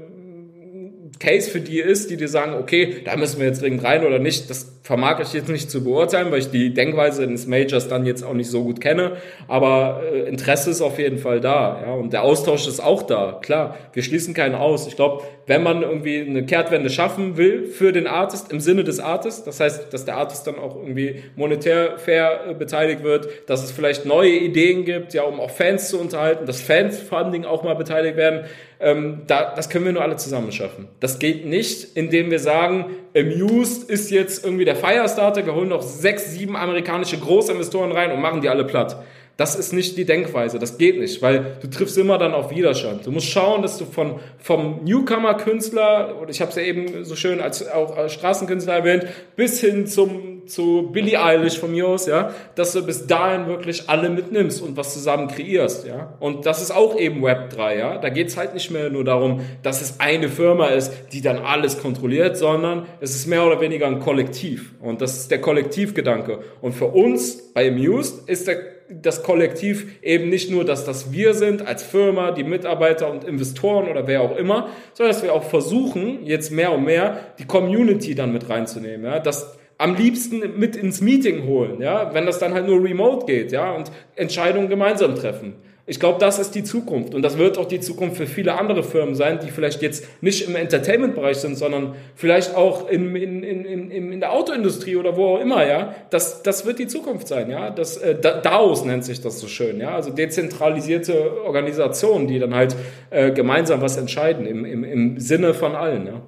Case für die ist, die dir sagen, okay, da müssen wir jetzt dringend rein oder nicht, das vermag ich jetzt nicht zu beurteilen, weil ich die Denkweise des Majors dann jetzt auch nicht so gut kenne. Aber äh, Interesse ist auf jeden Fall da, ja, und der Austausch ist auch da. Klar, wir schließen keinen aus. Ich glaube, wenn man irgendwie eine Kehrtwende schaffen will für den Artist im Sinne des Artists, das heißt, dass der Artist dann auch irgendwie monetär fair äh, beteiligt wird, dass es vielleicht neue Ideen gibt, ja, um auch Fans zu unterhalten, dass Fans vor allen Dingen auch mal beteiligt werden ähm, da, das können wir nur alle zusammen schaffen. Das geht nicht, indem wir sagen, Amused ist jetzt irgendwie der Firestarter, wir holen noch sechs, sieben amerikanische Großinvestoren rein und machen die alle platt. Das ist nicht die Denkweise, das geht nicht, weil du triffst immer dann auf Widerstand. Du musst schauen, dass du von, vom Newcomer-Künstler, oder ich habe es ja eben so schön als auch als Straßenkünstler erwähnt, bis hin zum, zu Billie Eilish von mir aus, ja, dass du bis dahin wirklich alle mitnimmst und was zusammen kreierst, ja. Und das ist auch eben Web 3, ja. Da geht's halt nicht mehr nur darum, dass es eine Firma ist, die dann alles kontrolliert, sondern es ist mehr oder weniger ein Kollektiv. Und das ist der Kollektivgedanke. Und für uns bei Amused ist der das Kollektiv eben nicht nur, dass das wir sind als Firma, die Mitarbeiter und Investoren oder wer auch immer, sondern dass wir auch versuchen, jetzt mehr und mehr die Community dann mit reinzunehmen, ja, das am liebsten mit ins Meeting holen, ja, wenn das dann halt nur remote geht, ja, und Entscheidungen gemeinsam treffen. Ich glaube, das ist die Zukunft und das wird auch die Zukunft für viele andere Firmen sein, die vielleicht jetzt nicht im Entertainment-Bereich sind, sondern vielleicht auch in, in, in, in, in der Autoindustrie oder wo auch immer, ja. Das, das wird die Zukunft sein, ja. Das, äh, DAOs nennt sich das so schön, ja. Also dezentralisierte Organisationen, die dann halt äh, gemeinsam was entscheiden im, im, im Sinne von allen, ja.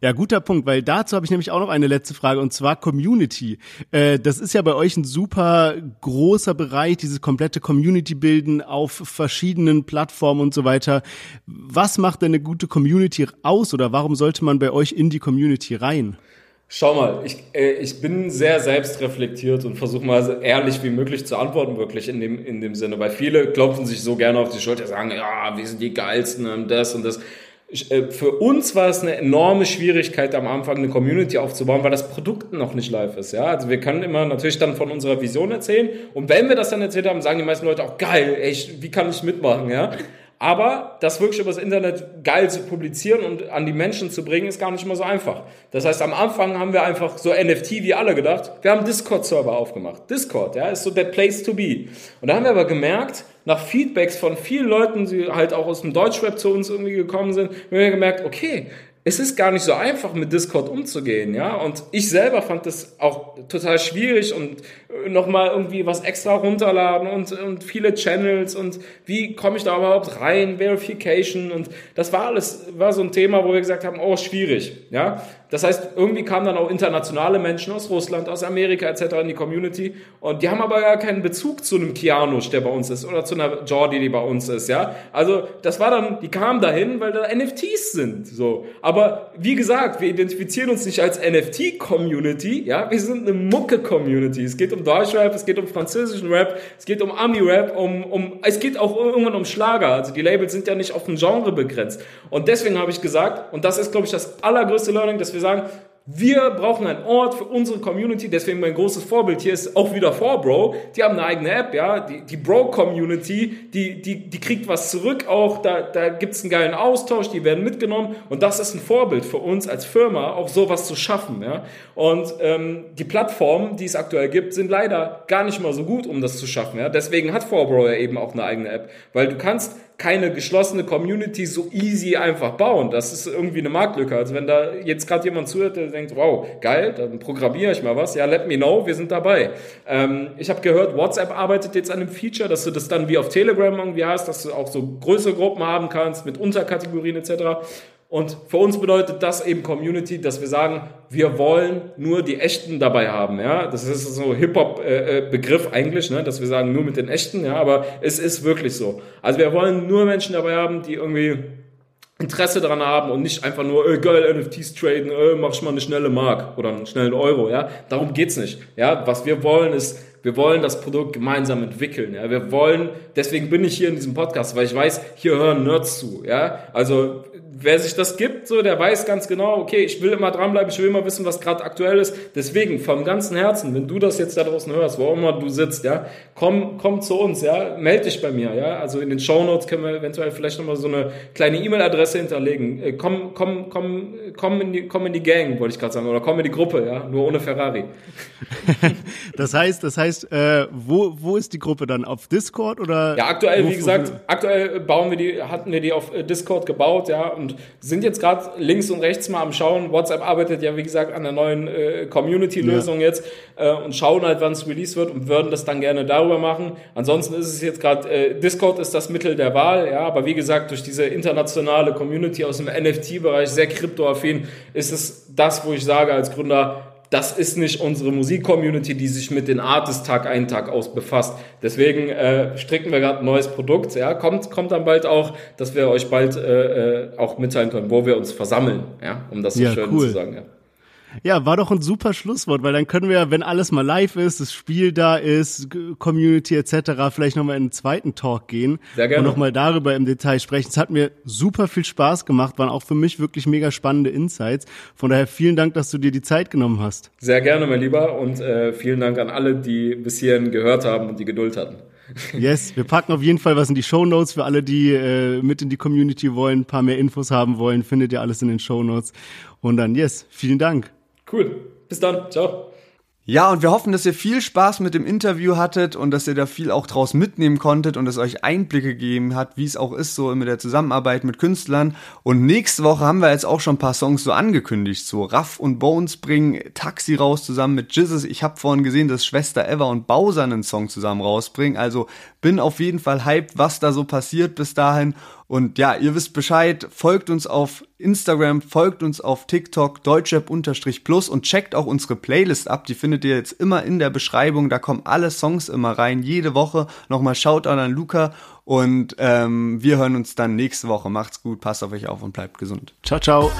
Ja, guter Punkt, weil dazu habe ich nämlich auch noch eine letzte Frage und zwar Community. Äh, das ist ja bei euch ein super großer Bereich, dieses komplette Community bilden auf verschiedenen Plattformen und so weiter. Was macht denn eine gute Community aus oder warum sollte man bei euch in die Community rein? Schau mal, ich, äh, ich bin sehr selbstreflektiert und versuche mal so ehrlich wie möglich zu antworten, wirklich in dem, in dem Sinne, weil viele klopfen sich so gerne auf die Schulter, sagen, ja, wir sind die Geilsten und das und das. Äh, für uns war es eine enorme Schwierigkeit am Anfang eine Community aufzubauen, weil das Produkt noch nicht live ist. Ja, also wir können immer natürlich dann von unserer Vision erzählen und wenn wir das dann erzählt haben, sagen die meisten Leute auch geil, ey, wie kann ich mitmachen? Ja, aber das wirklich übers Internet geil zu publizieren und an die Menschen zu bringen, ist gar nicht mal so einfach. Das heißt, am Anfang haben wir einfach so NFT wie alle gedacht. Wir haben Discord-Server aufgemacht. Discord, ja, ist so der Place to be. Und da haben wir aber gemerkt, nach Feedbacks von vielen Leuten, die halt auch aus dem Deutschrap zu uns irgendwie gekommen sind, haben wir gemerkt, okay, es ist gar nicht so einfach, mit Discord umzugehen, ja. Und ich selber fand das auch total schwierig und äh, nochmal irgendwie was extra runterladen und, und viele Channels und wie komme ich da überhaupt rein, Verification und das war alles, war so ein Thema, wo wir gesagt haben, oh, schwierig, ja. Das heißt, irgendwie kamen dann auch internationale Menschen aus Russland, aus Amerika etc. in die Community und die haben aber gar keinen Bezug zu einem Kianusch, der bei uns ist oder zu einer Jordi, die bei uns ist, ja. Also das war dann, die kamen dahin, weil da NFTs sind, so. Aber wie gesagt, wir identifizieren uns nicht als NFT-Community, ja. Wir sind eine Mucke-Community. Es geht um Deutschrap, es geht um französischen Rap, es geht um Ami-Rap, um, um, es geht auch irgendwann um Schlager. Also die Labels sind ja nicht auf ein Genre begrenzt. Und deswegen habe ich gesagt, und das ist, glaube ich, das allergrößte Learning, dass wir sagen, wir brauchen einen Ort für unsere Community, deswegen mein großes Vorbild hier ist auch wieder 4Bro. Die haben eine eigene App, ja, die, die Bro-Community, die, die, die kriegt was zurück auch, da, da gibt's einen geilen Austausch, die werden mitgenommen und das ist ein Vorbild für uns als Firma, auch sowas zu schaffen, ja. Und ähm, die Plattformen, die es aktuell gibt, sind leider gar nicht mal so gut, um das zu schaffen, ja. Deswegen hat 4Bro ja eben auch eine eigene App, weil du kannst keine geschlossene Community so easy einfach bauen. Das ist irgendwie eine Marktlücke. Also wenn da jetzt gerade jemand zuhört, der denkt, wow, geil, dann programmiere ich mal was. Ja, let me know, wir sind dabei. Ähm, ich habe gehört, WhatsApp arbeitet jetzt an einem Feature, dass du das dann wie auf Telegram irgendwie hast, dass du auch so größere Gruppen haben kannst mit Unterkategorien etc. Und für uns bedeutet das eben Community, dass wir sagen, wir wollen nur die Echten dabei haben. Ja, das ist so Hip-Hop-Begriff eigentlich, ne? dass wir sagen nur mit den Echten. Ja, aber es ist wirklich so. Also wir wollen nur Menschen dabei haben, die irgendwie Interesse daran haben und nicht einfach nur, äh, geil, NFTs traden, äh, mach ich mal eine schnelle Mark oder einen schnellen Euro, ja. Darum geht's nicht. Ja, was wir wollen ist Wir wollen das Produkt gemeinsam entwickeln. Ja? Wir wollen, deswegen bin ich hier in diesem Podcast, weil ich weiß, hier hören Nerds zu. Ja? Also wer sich das gibt, so, der weiß ganz genau, okay, ich will immer dranbleiben, ich will immer wissen, was gerade aktuell ist. Deswegen, vom ganzen Herzen, wenn du das jetzt da draußen hörst, wo immer du sitzt, ja, komm, komm zu uns, ja, melde dich bei mir, ja. Also in den Show Notes können wir eventuell vielleicht nochmal so eine kleine E-Mail-Adresse hinterlegen. Äh, komm, komm, komm, komm in die, komm in die Gang, wollte ich gerade sagen, oder komm in die Gruppe, ja, nur ohne Ferrari. das heißt, das heißt, äh, wo, wo ist die Gruppe dann? Auf Discord oder? Ja, aktuell, wie gesagt, aktuell bauen wir die, hatten wir die auf äh, Discord gebaut, ja, und sind jetzt gerade links und rechts mal am Schauen. WhatsApp arbeitet ja, wie gesagt, an der neuen äh, Community-Lösung ja. jetzt äh, und schauen halt, wann es released wird und würden das dann gerne darüber machen. Ansonsten ist es jetzt gerade, äh, Discord ist das Mittel der Wahl, ja, aber wie gesagt, durch diese internationale Community aus dem NFT-Bereich, sehr kryptoaffin, ist es das, wo ich sage als Gründer, das ist nicht unsere Musik-Community, die sich mit den Artists Tag ein, Tag aus befasst. Deswegen äh, stricken wir gerade ein neues Produkt. Ja, kommt, kommt dann bald auch, dass wir euch bald äh, äh auch mitteilen können, wo wir uns versammeln, ja, um das so ja, schön cool. zu sagen. Ja. Ja, war doch ein super Schlusswort, weil dann können wir, wenn alles mal live ist, das Spiel da ist, Community etc., vielleicht nochmal in den zweiten Talk gehen Sehr gerne. und nochmal darüber im Detail sprechen. Es hat mir super viel Spaß gemacht, waren auch für mich wirklich mega spannende Insights. Von daher vielen Dank, dass du dir die Zeit genommen hast. Sehr gerne, mein Lieber, und äh, vielen Dank an alle, die bis hierhin gehört haben und die Geduld hatten. Yes, wir packen auf jeden Fall was in die Show Notes für alle, die äh, mit in die Community wollen, ein paar mehr Infos haben wollen, findet ihr alles in den Show Notes. Und dann, yes, vielen Dank. Cool. Bis dann. Ciao. Ja, und wir hoffen, dass ihr viel Spaß mit dem Interview hattet und dass ihr da viel auch draus mitnehmen konntet und es euch Einblicke gegeben hat, wie es auch ist, so mit der Zusammenarbeit mit Künstlern. Und nächste Woche haben wir jetzt auch schon ein paar Songs so angekündigt. So Raff und Bones bringen Taxi raus zusammen mit Jizzes. Ich habe vorhin gesehen, dass Schwester Eva und Bowser einen Song zusammen rausbringen. Also bin auf jeden Fall hyped, was da so passiert bis dahin. Und ja, ihr wisst Bescheid, folgt uns auf Instagram, folgt uns auf TikTok, deutschrap-plus und checkt auch unsere Playlist ab. Die findet ihr jetzt immer in der Beschreibung. Da kommen alle Songs immer rein, jede Woche. Nochmal Shoutout an Luca und ähm, wir hören uns dann nächste Woche. Macht's gut, passt auf euch auf und bleibt gesund. Ciao, ciao.